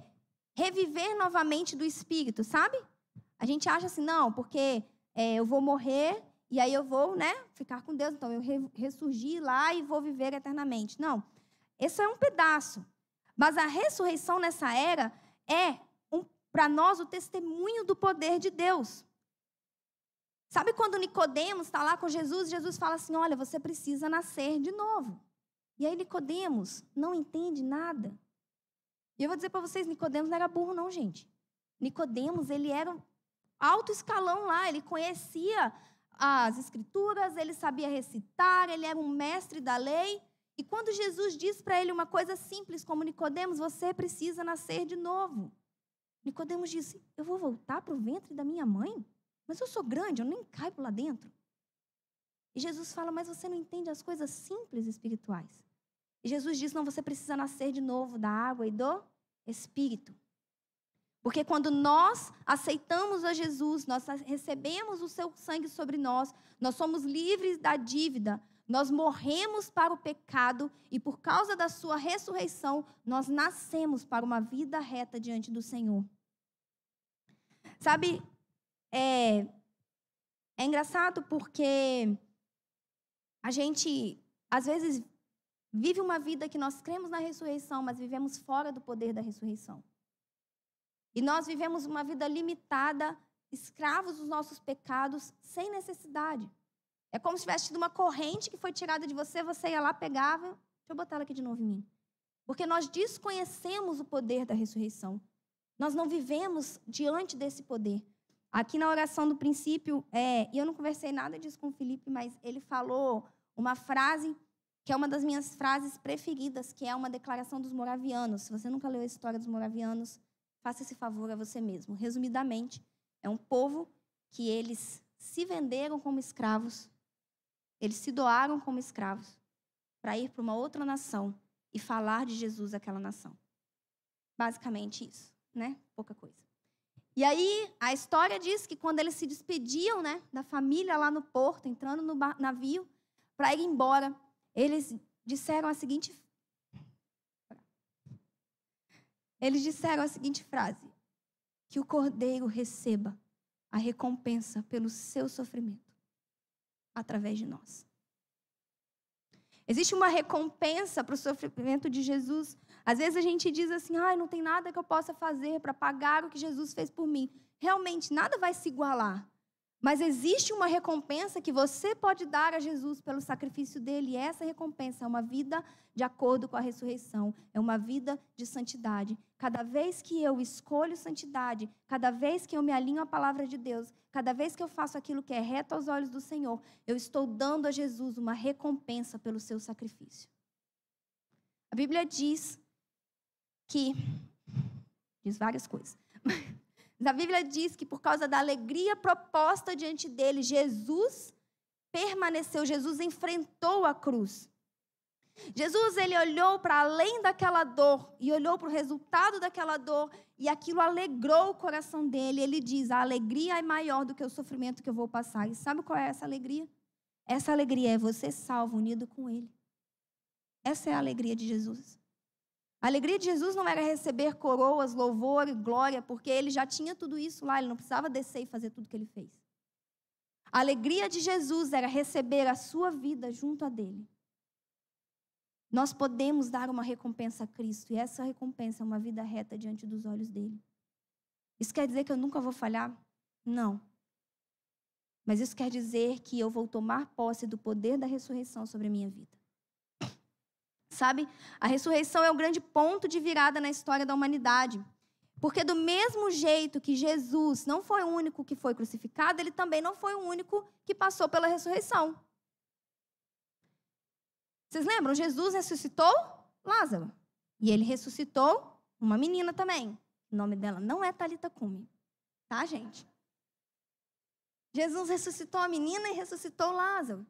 reviver novamente do espírito, sabe? A gente acha assim, não, porque é, eu vou morrer e aí eu vou, né, ficar com Deus, então eu re ressurgir lá e vou viver eternamente. Não. Esse é um pedaço. Mas a ressurreição nessa era é um, para nós o testemunho do poder de Deus. Sabe quando Nicodemos está lá com Jesus, Jesus fala assim: "Olha, você precisa nascer de novo". E aí Nicodemos não entende nada. E eu vou dizer para vocês, Nicodemos não era burro não, gente. Nicodemos, ele era alto escalão lá, ele conhecia as escrituras, ele sabia recitar, ele era um mestre da lei. E quando Jesus diz para ele uma coisa simples como Nicodemos, você precisa nascer de novo. Nicodemos disse: "Eu vou voltar para o ventre da minha mãe? Mas eu sou grande, eu nem caibo lá dentro". E Jesus fala: "Mas você não entende as coisas simples espirituais". E Jesus diz: "Não, você precisa nascer de novo da água e do espírito". Porque quando nós aceitamos a Jesus, nós recebemos o seu sangue sobre nós, nós somos livres da dívida, nós morremos para o pecado e por causa da sua ressurreição, nós nascemos para uma vida reta diante do Senhor. Sabe, é, é engraçado porque a gente, às vezes, vive uma vida que nós cremos na ressurreição, mas vivemos fora do poder da ressurreição. E nós vivemos uma vida limitada, escravos dos nossos pecados, sem necessidade. É como se tivesse tido uma corrente que foi tirada de você, você ia lá, pegava. Deixa eu botar ela aqui de novo em mim. Porque nós desconhecemos o poder da ressurreição. Nós não vivemos diante desse poder. Aqui na oração do princípio, é, e eu não conversei nada disso com o Felipe, mas ele falou uma frase que é uma das minhas frases preferidas, que é uma declaração dos moravianos. Se você nunca leu a história dos moravianos, faça esse favor a você mesmo. Resumidamente, é um povo que eles se venderam como escravos, eles se doaram como escravos para ir para uma outra nação e falar de Jesus àquela nação. Basicamente isso, né? Pouca coisa. E aí, a história diz que quando eles se despediam, né, da família lá no porto, entrando no navio para ir embora, eles disseram a seguinte Eles disseram a seguinte frase: que o cordeiro receba a recompensa pelo seu sofrimento através de nós. Existe uma recompensa para o sofrimento de Jesus. Às vezes a gente diz assim: ah, não tem nada que eu possa fazer para pagar o que Jesus fez por mim. Realmente, nada vai se igualar. Mas existe uma recompensa que você pode dar a Jesus pelo sacrifício dele, e essa recompensa é uma vida de acordo com a ressurreição, é uma vida de santidade. Cada vez que eu escolho santidade, cada vez que eu me alinho à palavra de Deus, cada vez que eu faço aquilo que é reto aos olhos do Senhor, eu estou dando a Jesus uma recompensa pelo seu sacrifício. A Bíblia diz que diz várias coisas. A Bíblia diz que por causa da alegria proposta diante dele, Jesus permaneceu, Jesus enfrentou a cruz. Jesus ele olhou para além daquela dor e olhou para o resultado daquela dor e aquilo alegrou o coração dele. Ele diz: "A alegria é maior do que o sofrimento que eu vou passar". E sabe qual é essa alegria? Essa alegria é você salvo unido com ele. Essa é a alegria de Jesus. A alegria de Jesus não era receber coroas, louvor e glória, porque ele já tinha tudo isso lá, ele não precisava descer e fazer tudo que ele fez. A alegria de Jesus era receber a sua vida junto a dele. Nós podemos dar uma recompensa a Cristo, e essa recompensa é uma vida reta diante dos olhos dele. Isso quer dizer que eu nunca vou falhar? Não. Mas isso quer dizer que eu vou tomar posse do poder da ressurreição sobre a minha vida. Sabe? A ressurreição é o grande ponto de virada na história da humanidade. Porque, do mesmo jeito que Jesus não foi o único que foi crucificado, ele também não foi o único que passou pela ressurreição. Vocês lembram? Jesus ressuscitou Lázaro. E ele ressuscitou uma menina também. O nome dela não é Talita Cume. Tá, gente? Jesus ressuscitou a menina e ressuscitou Lázaro.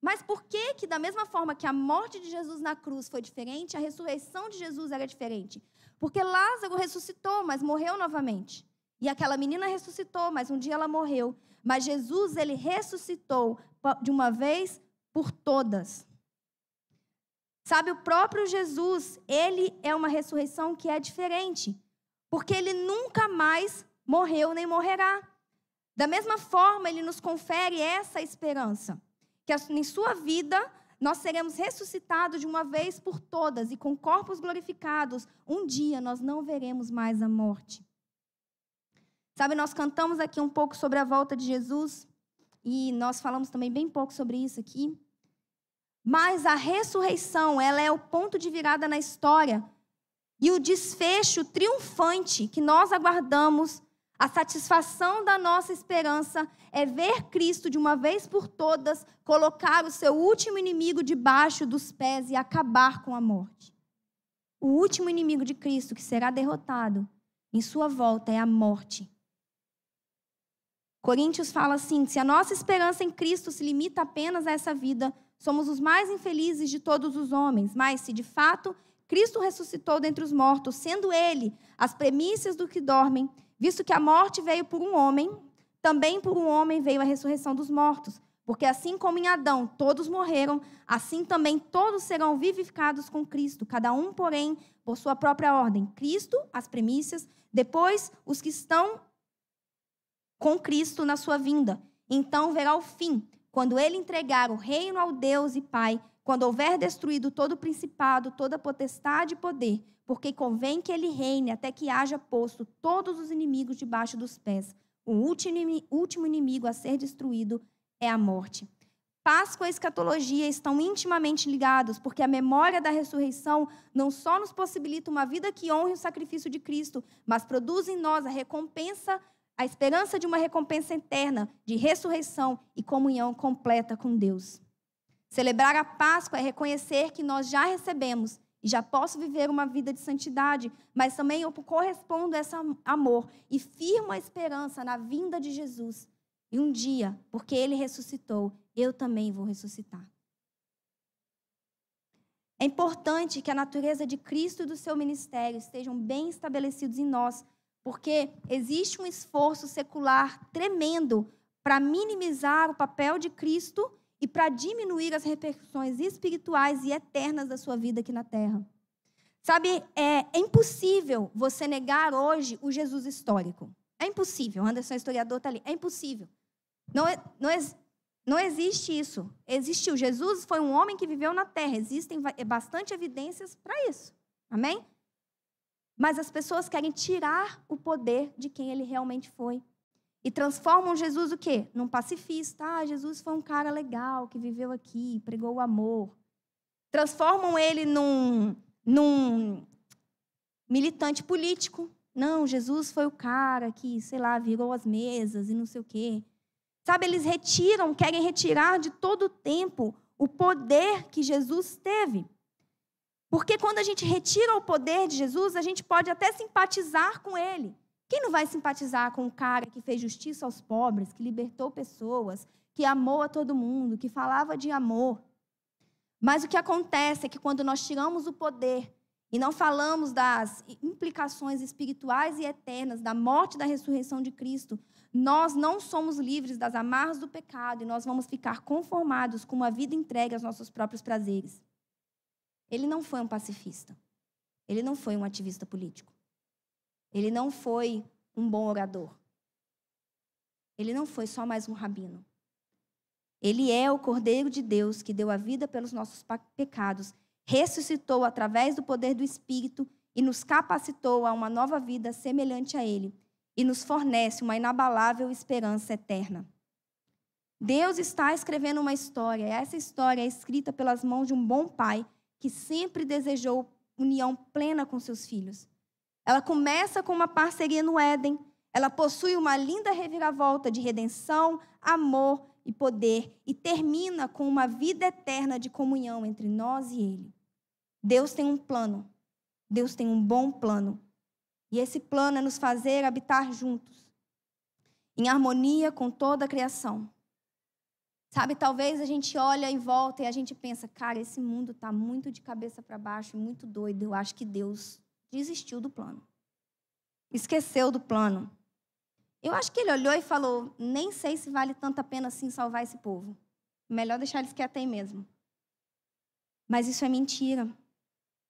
Mas por que que da mesma forma que a morte de Jesus na cruz foi diferente, a ressurreição de Jesus era diferente? Porque Lázaro ressuscitou, mas morreu novamente. E aquela menina ressuscitou, mas um dia ela morreu. Mas Jesus, ele ressuscitou de uma vez por todas. Sabe, o próprio Jesus, ele é uma ressurreição que é diferente. Porque ele nunca mais morreu nem morrerá. Da mesma forma, ele nos confere essa esperança, que em sua vida nós seremos ressuscitados de uma vez por todas e com corpos glorificados. Um dia nós não veremos mais a morte. Sabe, nós cantamos aqui um pouco sobre a volta de Jesus e nós falamos também bem pouco sobre isso aqui. Mas a ressurreição, ela é o ponto de virada na história e o desfecho triunfante que nós aguardamos a satisfação da nossa esperança é ver Cristo de uma vez por todas colocar o seu último inimigo debaixo dos pés e acabar com a morte. O último inimigo de Cristo que será derrotado em sua volta é a morte. Coríntios fala assim: se a nossa esperança em Cristo se limita apenas a essa vida, somos os mais infelizes de todos os homens. Mas se de fato Cristo ressuscitou dentre os mortos, sendo Ele as premissas do que dormem, Visto que a morte veio por um homem, também por um homem veio a ressurreição dos mortos. Porque assim como em Adão todos morreram, assim também todos serão vivificados com Cristo, cada um, porém, por sua própria ordem. Cristo, as premissas, depois os que estão com Cristo na sua vinda. Então verá o fim, quando ele entregar o reino ao Deus e Pai, quando houver destruído todo o principado, toda potestade e poder, porque convém que ele reine até que haja posto todos os inimigos debaixo dos pés. O último inimigo a ser destruído é a morte. Páscoa e escatologia estão intimamente ligados, porque a memória da ressurreição não só nos possibilita uma vida que honre o sacrifício de Cristo, mas produz em nós a recompensa, a esperança de uma recompensa eterna, de ressurreição e comunhão completa com Deus. Celebrar a Páscoa é reconhecer que nós já recebemos e já posso viver uma vida de santidade, mas também eu correspondo a esse amor e firmo a esperança na vinda de Jesus. E um dia, porque ele ressuscitou, eu também vou ressuscitar. É importante que a natureza de Cristo e do seu ministério estejam bem estabelecidos em nós, porque existe um esforço secular tremendo para minimizar o papel de Cristo e para diminuir as repercussões espirituais e eternas da sua vida aqui na terra. Sabe, é, é impossível você negar hoje o Jesus histórico. É impossível. Anderson, historiador, está ali. É impossível. Não, é, não, é, não existe isso. Existiu. Jesus foi um homem que viveu na terra. Existem bastante evidências para isso. Amém? Mas as pessoas querem tirar o poder de quem ele realmente foi. E transformam Jesus o quê? Num pacifista. Ah, Jesus foi um cara legal que viveu aqui, pregou o amor. Transformam ele num, num militante político. Não, Jesus foi o cara que, sei lá, virou as mesas e não sei o quê. Sabe, eles retiram, querem retirar de todo o tempo o poder que Jesus teve. Porque quando a gente retira o poder de Jesus, a gente pode até simpatizar com ele. Quem não vai simpatizar com o cara que fez justiça aos pobres, que libertou pessoas, que amou a todo mundo, que falava de amor? Mas o que acontece é que quando nós tiramos o poder e não falamos das implicações espirituais e eternas da morte e da ressurreição de Cristo, nós não somos livres das amarras do pecado e nós vamos ficar conformados com uma vida entregue aos nossos próprios prazeres. Ele não foi um pacifista. Ele não foi um ativista político. Ele não foi um bom orador. Ele não foi só mais um rabino. Ele é o Cordeiro de Deus que deu a vida pelos nossos pecados, ressuscitou através do poder do Espírito e nos capacitou a uma nova vida semelhante a Ele e nos fornece uma inabalável esperança eterna. Deus está escrevendo uma história, e essa história é escrita pelas mãos de um bom pai que sempre desejou união plena com seus filhos. Ela começa com uma parceria no Éden. Ela possui uma linda reviravolta de redenção, amor e poder e termina com uma vida eterna de comunhão entre nós e Ele. Deus tem um plano. Deus tem um bom plano. E esse plano é nos fazer habitar juntos, em harmonia com toda a criação. Sabe, talvez a gente olha em volta e a gente pensa, cara, esse mundo está muito de cabeça para baixo, muito doido. Eu acho que Deus desistiu do plano. Esqueceu do plano. Eu acho que ele olhou e falou: nem sei se vale tanto a pena assim salvar esse povo. Melhor deixar eles quietos aí mesmo. Mas isso é mentira.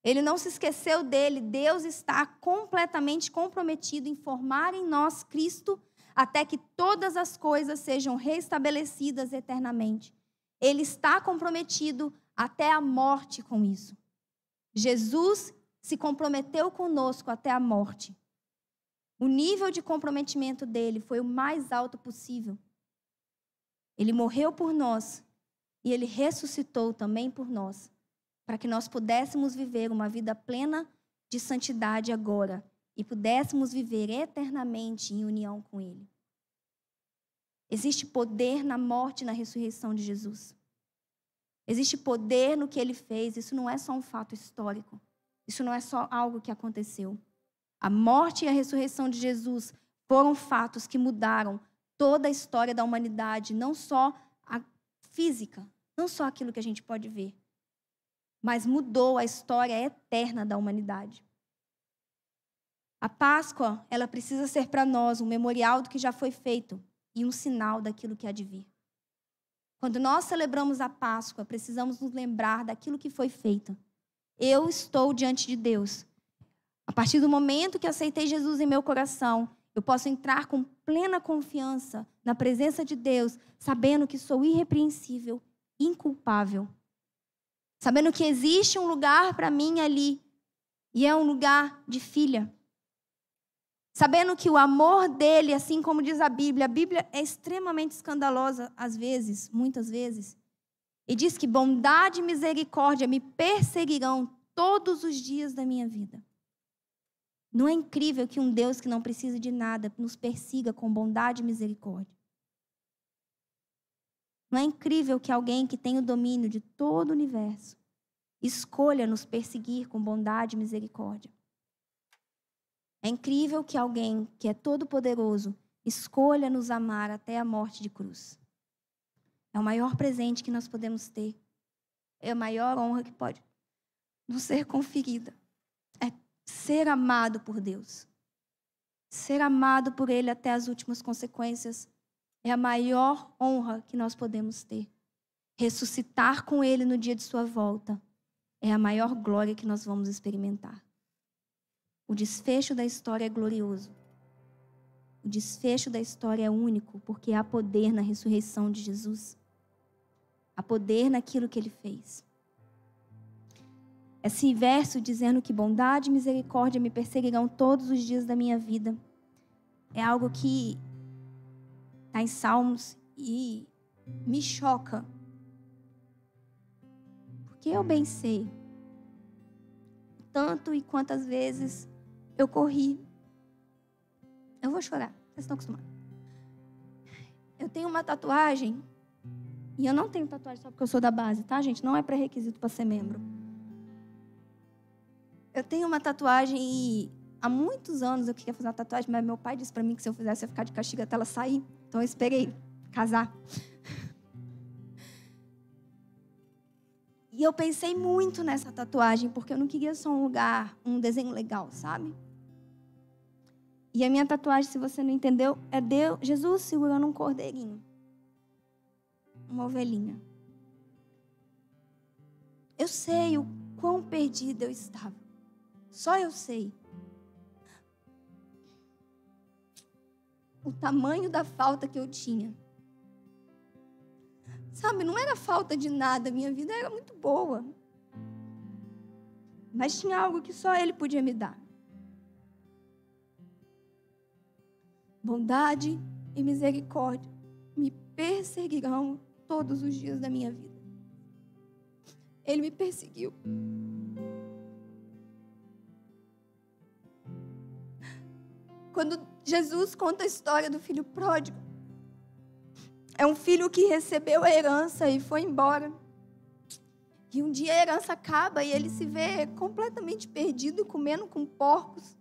Ele não se esqueceu dele. Deus está completamente comprometido em formar em nós Cristo até que todas as coisas sejam restabelecidas eternamente. Ele está comprometido até a morte com isso. Jesus se comprometeu conosco até a morte. O nível de comprometimento dele foi o mais alto possível. Ele morreu por nós e ele ressuscitou também por nós, para que nós pudéssemos viver uma vida plena de santidade agora e pudéssemos viver eternamente em união com ele. Existe poder na morte e na ressurreição de Jesus. Existe poder no que ele fez, isso não é só um fato histórico. Isso não é só algo que aconteceu. A morte e a ressurreição de Jesus foram fatos que mudaram toda a história da humanidade, não só a física, não só aquilo que a gente pode ver, mas mudou a história eterna da humanidade. A Páscoa, ela precisa ser para nós um memorial do que já foi feito e um sinal daquilo que há de vir. Quando nós celebramos a Páscoa, precisamos nos lembrar daquilo que foi feito eu estou diante de Deus. A partir do momento que aceitei Jesus em meu coração, eu posso entrar com plena confiança na presença de Deus, sabendo que sou irrepreensível, inculpável. Sabendo que existe um lugar para mim ali, e é um lugar de filha. Sabendo que o amor dele, assim como diz a Bíblia, a Bíblia é extremamente escandalosa às vezes, muitas vezes. E diz que bondade e misericórdia me perseguirão todos os dias da minha vida. Não é incrível que um Deus que não precisa de nada nos persiga com bondade e misericórdia? Não é incrível que alguém que tem o domínio de todo o universo escolha nos perseguir com bondade e misericórdia? É incrível que alguém que é todo-poderoso escolha nos amar até a morte de cruz. É o maior presente que nós podemos ter. É a maior honra que pode nos ser conferida. É ser amado por Deus. Ser amado por Ele até as últimas consequências é a maior honra que nós podemos ter. Ressuscitar com Ele no dia de Sua volta é a maior glória que nós vamos experimentar. O desfecho da história é glorioso. O desfecho da história é único, porque há poder na ressurreição de Jesus. Há poder naquilo que ele fez. Esse verso dizendo que bondade e misericórdia me perseguirão todos os dias da minha vida é algo que está em Salmos e me choca. Porque eu bem sei tanto e quantas vezes eu corri. Eu vou chorar. Vocês estão acostumados. Eu tenho uma tatuagem. E eu não tenho tatuagem só porque eu sou da base, tá, gente? Não é pré-requisito para ser membro. Eu tenho uma tatuagem e há muitos anos eu queria fazer uma tatuagem, mas meu pai disse para mim que se eu fizesse eu ia ficar de castigo até ela sair. Então eu esperei casar. E eu pensei muito nessa tatuagem, porque eu não queria só um lugar, um desenho legal, sabe? E a minha tatuagem, se você não entendeu, é Deus, Jesus segurando um cordeirinho. Uma ovelhinha. Eu sei o quão perdida eu estava. Só eu sei. O tamanho da falta que eu tinha. Sabe, não era falta de nada, minha vida era muito boa. Mas tinha algo que só Ele podia me dar. Bondade e misericórdia me perseguirão todos os dias da minha vida. Ele me perseguiu. Quando Jesus conta a história do filho pródigo, é um filho que recebeu a herança e foi embora. E um dia a herança acaba e ele se vê completamente perdido, comendo com porcos.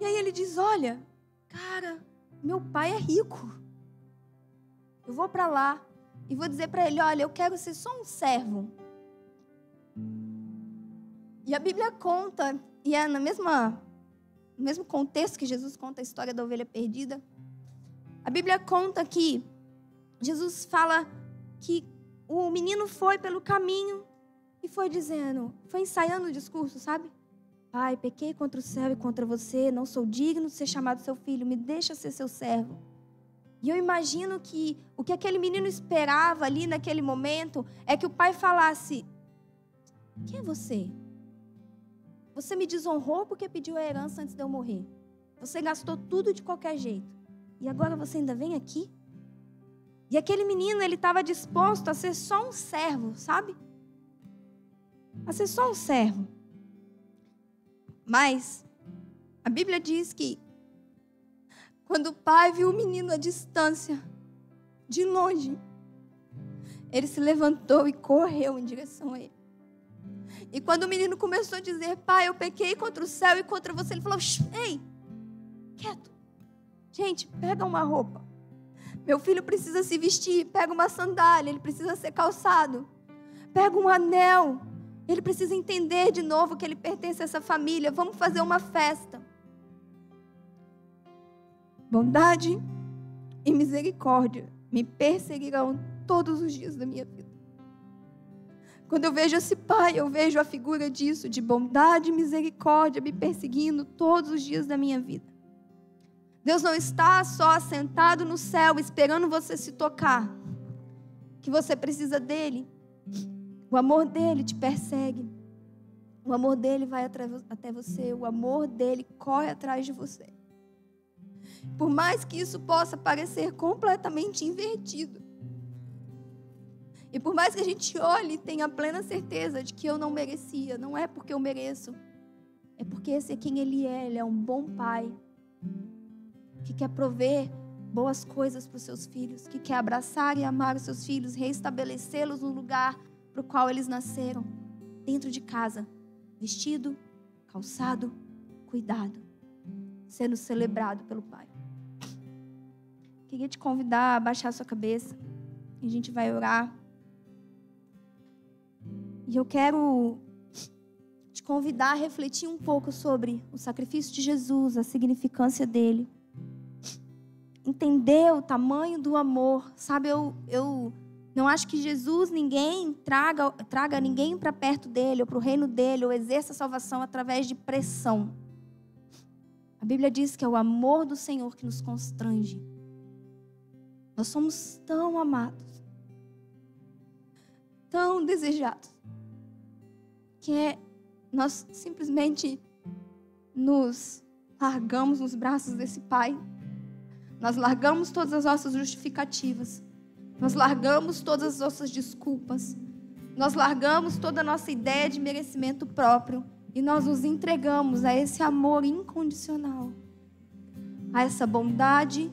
E aí ele diz: Olha, Cara, meu pai é rico. Eu vou para lá e vou dizer para ele: olha, eu quero ser só um servo. E a Bíblia conta, e é na mesma, no mesmo contexto que Jesus conta a história da ovelha perdida. A Bíblia conta que Jesus fala que o menino foi pelo caminho e foi dizendo, foi ensaiando o discurso, sabe? Pai, pequei contra o céu e contra você, não sou digno de ser chamado seu filho, me deixa ser seu servo. E eu imagino que o que aquele menino esperava ali naquele momento é que o pai falasse: Quem é você? Você me desonrou porque pediu a herança antes de eu morrer. Você gastou tudo de qualquer jeito. E agora você ainda vem aqui? E aquele menino, ele estava disposto a ser só um servo, sabe? A ser só um servo. Mas a Bíblia diz que quando o pai viu o menino à distância, de longe, ele se levantou e correu em direção a ele. E quando o menino começou a dizer: Pai, eu pequei contra o céu e contra você, ele falou: Ei, quieto. Gente, pega uma roupa. Meu filho precisa se vestir. Pega uma sandália, ele precisa ser calçado. Pega um anel. Ele precisa entender de novo que ele pertence a essa família. Vamos fazer uma festa. Bondade e misericórdia me perseguirão todos os dias da minha vida. Quando eu vejo esse pai, eu vejo a figura disso, de bondade e misericórdia me perseguindo todos os dias da minha vida. Deus não está só sentado no céu esperando você se tocar, que você precisa dele. O amor dele te persegue. O amor dele vai até você. O amor dele corre atrás de você. Por mais que isso possa parecer completamente invertido. E por mais que a gente olhe e tenha plena certeza de que eu não merecia, não é porque eu mereço. É porque esse é quem ele é. Ele é um bom pai. Que quer prover boas coisas para os seus filhos. Que quer abraçar e amar os seus filhos. Restabelecê-los no lugar para o qual eles nasceram. Dentro de casa. Vestido, calçado, cuidado. Sendo celebrado pelo pai. Queria te convidar a baixar sua cabeça. E a gente vai orar. E eu quero te convidar a refletir um pouco sobre o sacrifício de Jesus, a significância dele. Entender o tamanho do amor. Sabe, eu, eu não acho que Jesus ninguém traga, traga ninguém para perto dele, ou para o reino dele, ou exerça a salvação através de pressão. A Bíblia diz que é o amor do Senhor que nos constrange. Nós somos tão amados, tão desejados, que é, nós simplesmente nos largamos nos braços desse Pai. Nós largamos todas as nossas justificativas. Nós largamos todas as nossas desculpas. Nós largamos toda a nossa ideia de merecimento próprio. E nós nos entregamos a esse amor incondicional, a essa bondade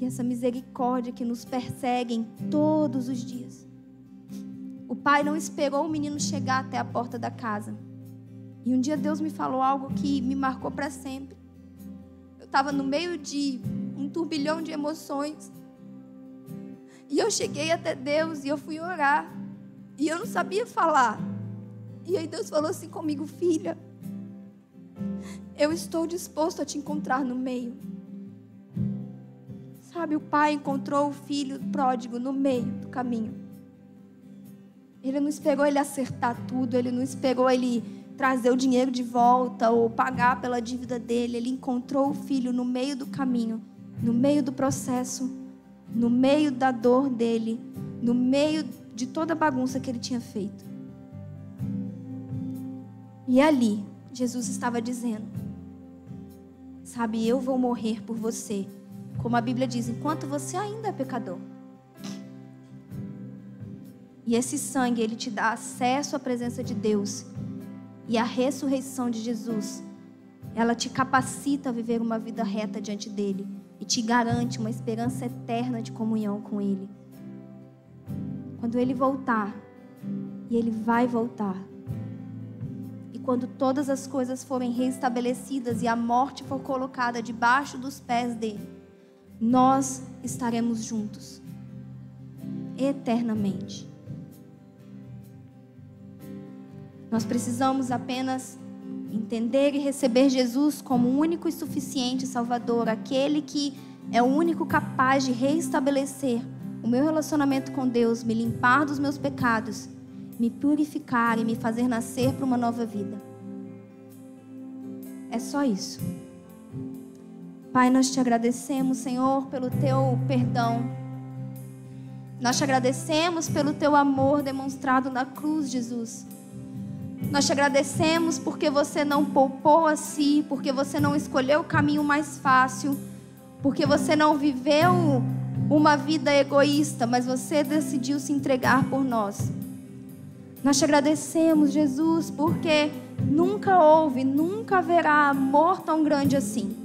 e essa misericórdia que nos perseguem todos os dias. O pai não esperou o menino chegar até a porta da casa. E um dia Deus me falou algo que me marcou para sempre. Eu estava no meio de um turbilhão de emoções. E eu cheguei até Deus e eu fui orar. E eu não sabia falar. E aí Deus falou assim comigo, filha. Eu estou disposto a te encontrar no meio. Sabe, o pai encontrou o filho pródigo no meio do caminho. Ele não esperou ele acertar tudo, ele não esperou ele trazer o dinheiro de volta ou pagar pela dívida dele. Ele encontrou o filho no meio do caminho, no meio do processo, no meio da dor dele, no meio de toda a bagunça que ele tinha feito. E ali, Jesus estava dizendo: Sabe, eu vou morrer por você como a Bíblia diz, enquanto você ainda é pecador. E esse sangue, ele te dá acesso à presença de Deus. E a ressurreição de Jesus, ela te capacita a viver uma vida reta diante dele e te garante uma esperança eterna de comunhão com ele. Quando ele voltar, e ele vai voltar. E quando todas as coisas forem restabelecidas e a morte for colocada debaixo dos pés dele, nós estaremos juntos eternamente. Nós precisamos apenas entender e receber Jesus como o único e suficiente Salvador, aquele que é o único capaz de reestabelecer o meu relacionamento com Deus, me limpar dos meus pecados, me purificar e me fazer nascer para uma nova vida. É só isso. Pai, nós te agradecemos, Senhor, pelo teu perdão. Nós te agradecemos pelo teu amor demonstrado na cruz, Jesus. Nós te agradecemos porque você não poupou a si, porque você não escolheu o caminho mais fácil, porque você não viveu uma vida egoísta, mas você decidiu se entregar por nós. Nós te agradecemos, Jesus, porque nunca houve, nunca haverá amor tão grande assim.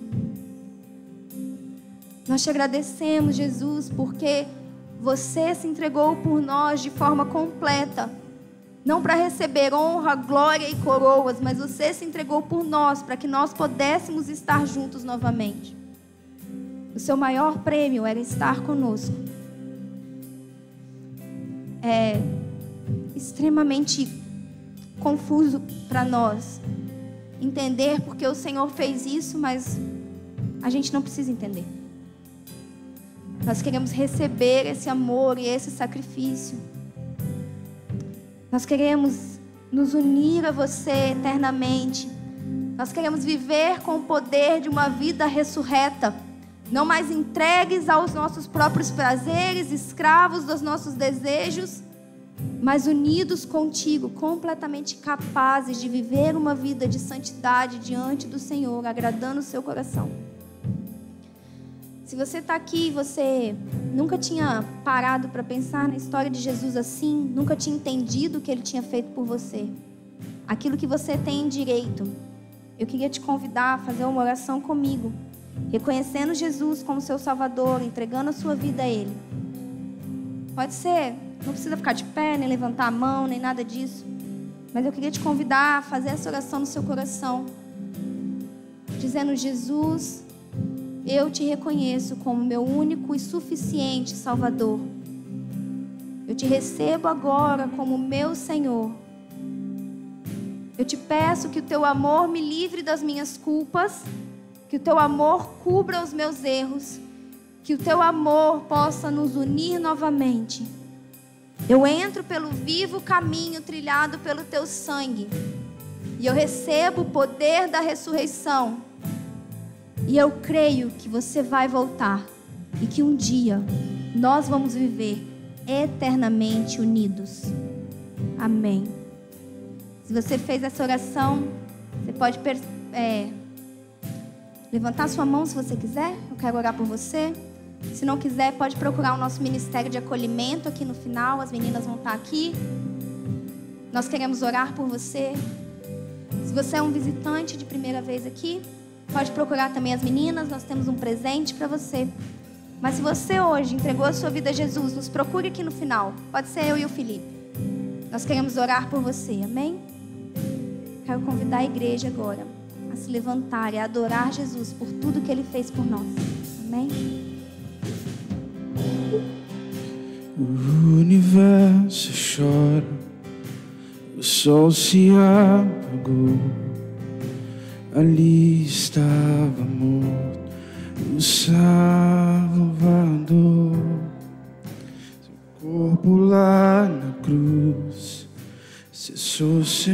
Nós te agradecemos, Jesus, porque você se entregou por nós de forma completa. Não para receber honra, glória e coroas, mas você se entregou por nós para que nós pudéssemos estar juntos novamente. O seu maior prêmio era estar conosco. É extremamente confuso para nós entender porque o Senhor fez isso, mas a gente não precisa entender. Nós queremos receber esse amor e esse sacrifício. Nós queremos nos unir a você eternamente. Nós queremos viver com o poder de uma vida ressurreta, não mais entregues aos nossos próprios prazeres, escravos dos nossos desejos, mas unidos contigo, completamente capazes de viver uma vida de santidade diante do Senhor, agradando o seu coração. Se você está aqui e você nunca tinha parado para pensar na história de Jesus assim, nunca tinha entendido o que ele tinha feito por você, aquilo que você tem direito, eu queria te convidar a fazer uma oração comigo, reconhecendo Jesus como seu Salvador, entregando a sua vida a Ele. Pode ser, não precisa ficar de pé, nem levantar a mão, nem nada disso. Mas eu queria te convidar a fazer essa oração no seu coração, dizendo: Jesus, eu te reconheço como meu único e suficiente Salvador. Eu te recebo agora como meu Senhor. Eu te peço que o teu amor me livre das minhas culpas, que o teu amor cubra os meus erros, que o teu amor possa nos unir novamente. Eu entro pelo vivo caminho trilhado pelo teu sangue, e eu recebo o poder da ressurreição e eu creio que você vai voltar e que um dia nós vamos viver eternamente unidos. Amém. Se você fez essa oração, você pode é, levantar sua mão se você quiser. Eu quero orar por você. Se não quiser, pode procurar o nosso ministério de acolhimento aqui no final. As meninas vão estar aqui. Nós queremos orar por você. Se você é um visitante de primeira vez aqui, Pode procurar também as meninas, nós temos um presente para você. Mas se você hoje entregou a sua vida a Jesus, nos procure aqui no final. Pode ser eu e o Felipe. Nós queremos orar por você, amém? Quero convidar a igreja agora a se levantar e a adorar Jesus por tudo que ele fez por nós. Amém? O universo chora, o sol se apagou ali estava morto o Salvador. Seu corpo lá na cruz cessou seu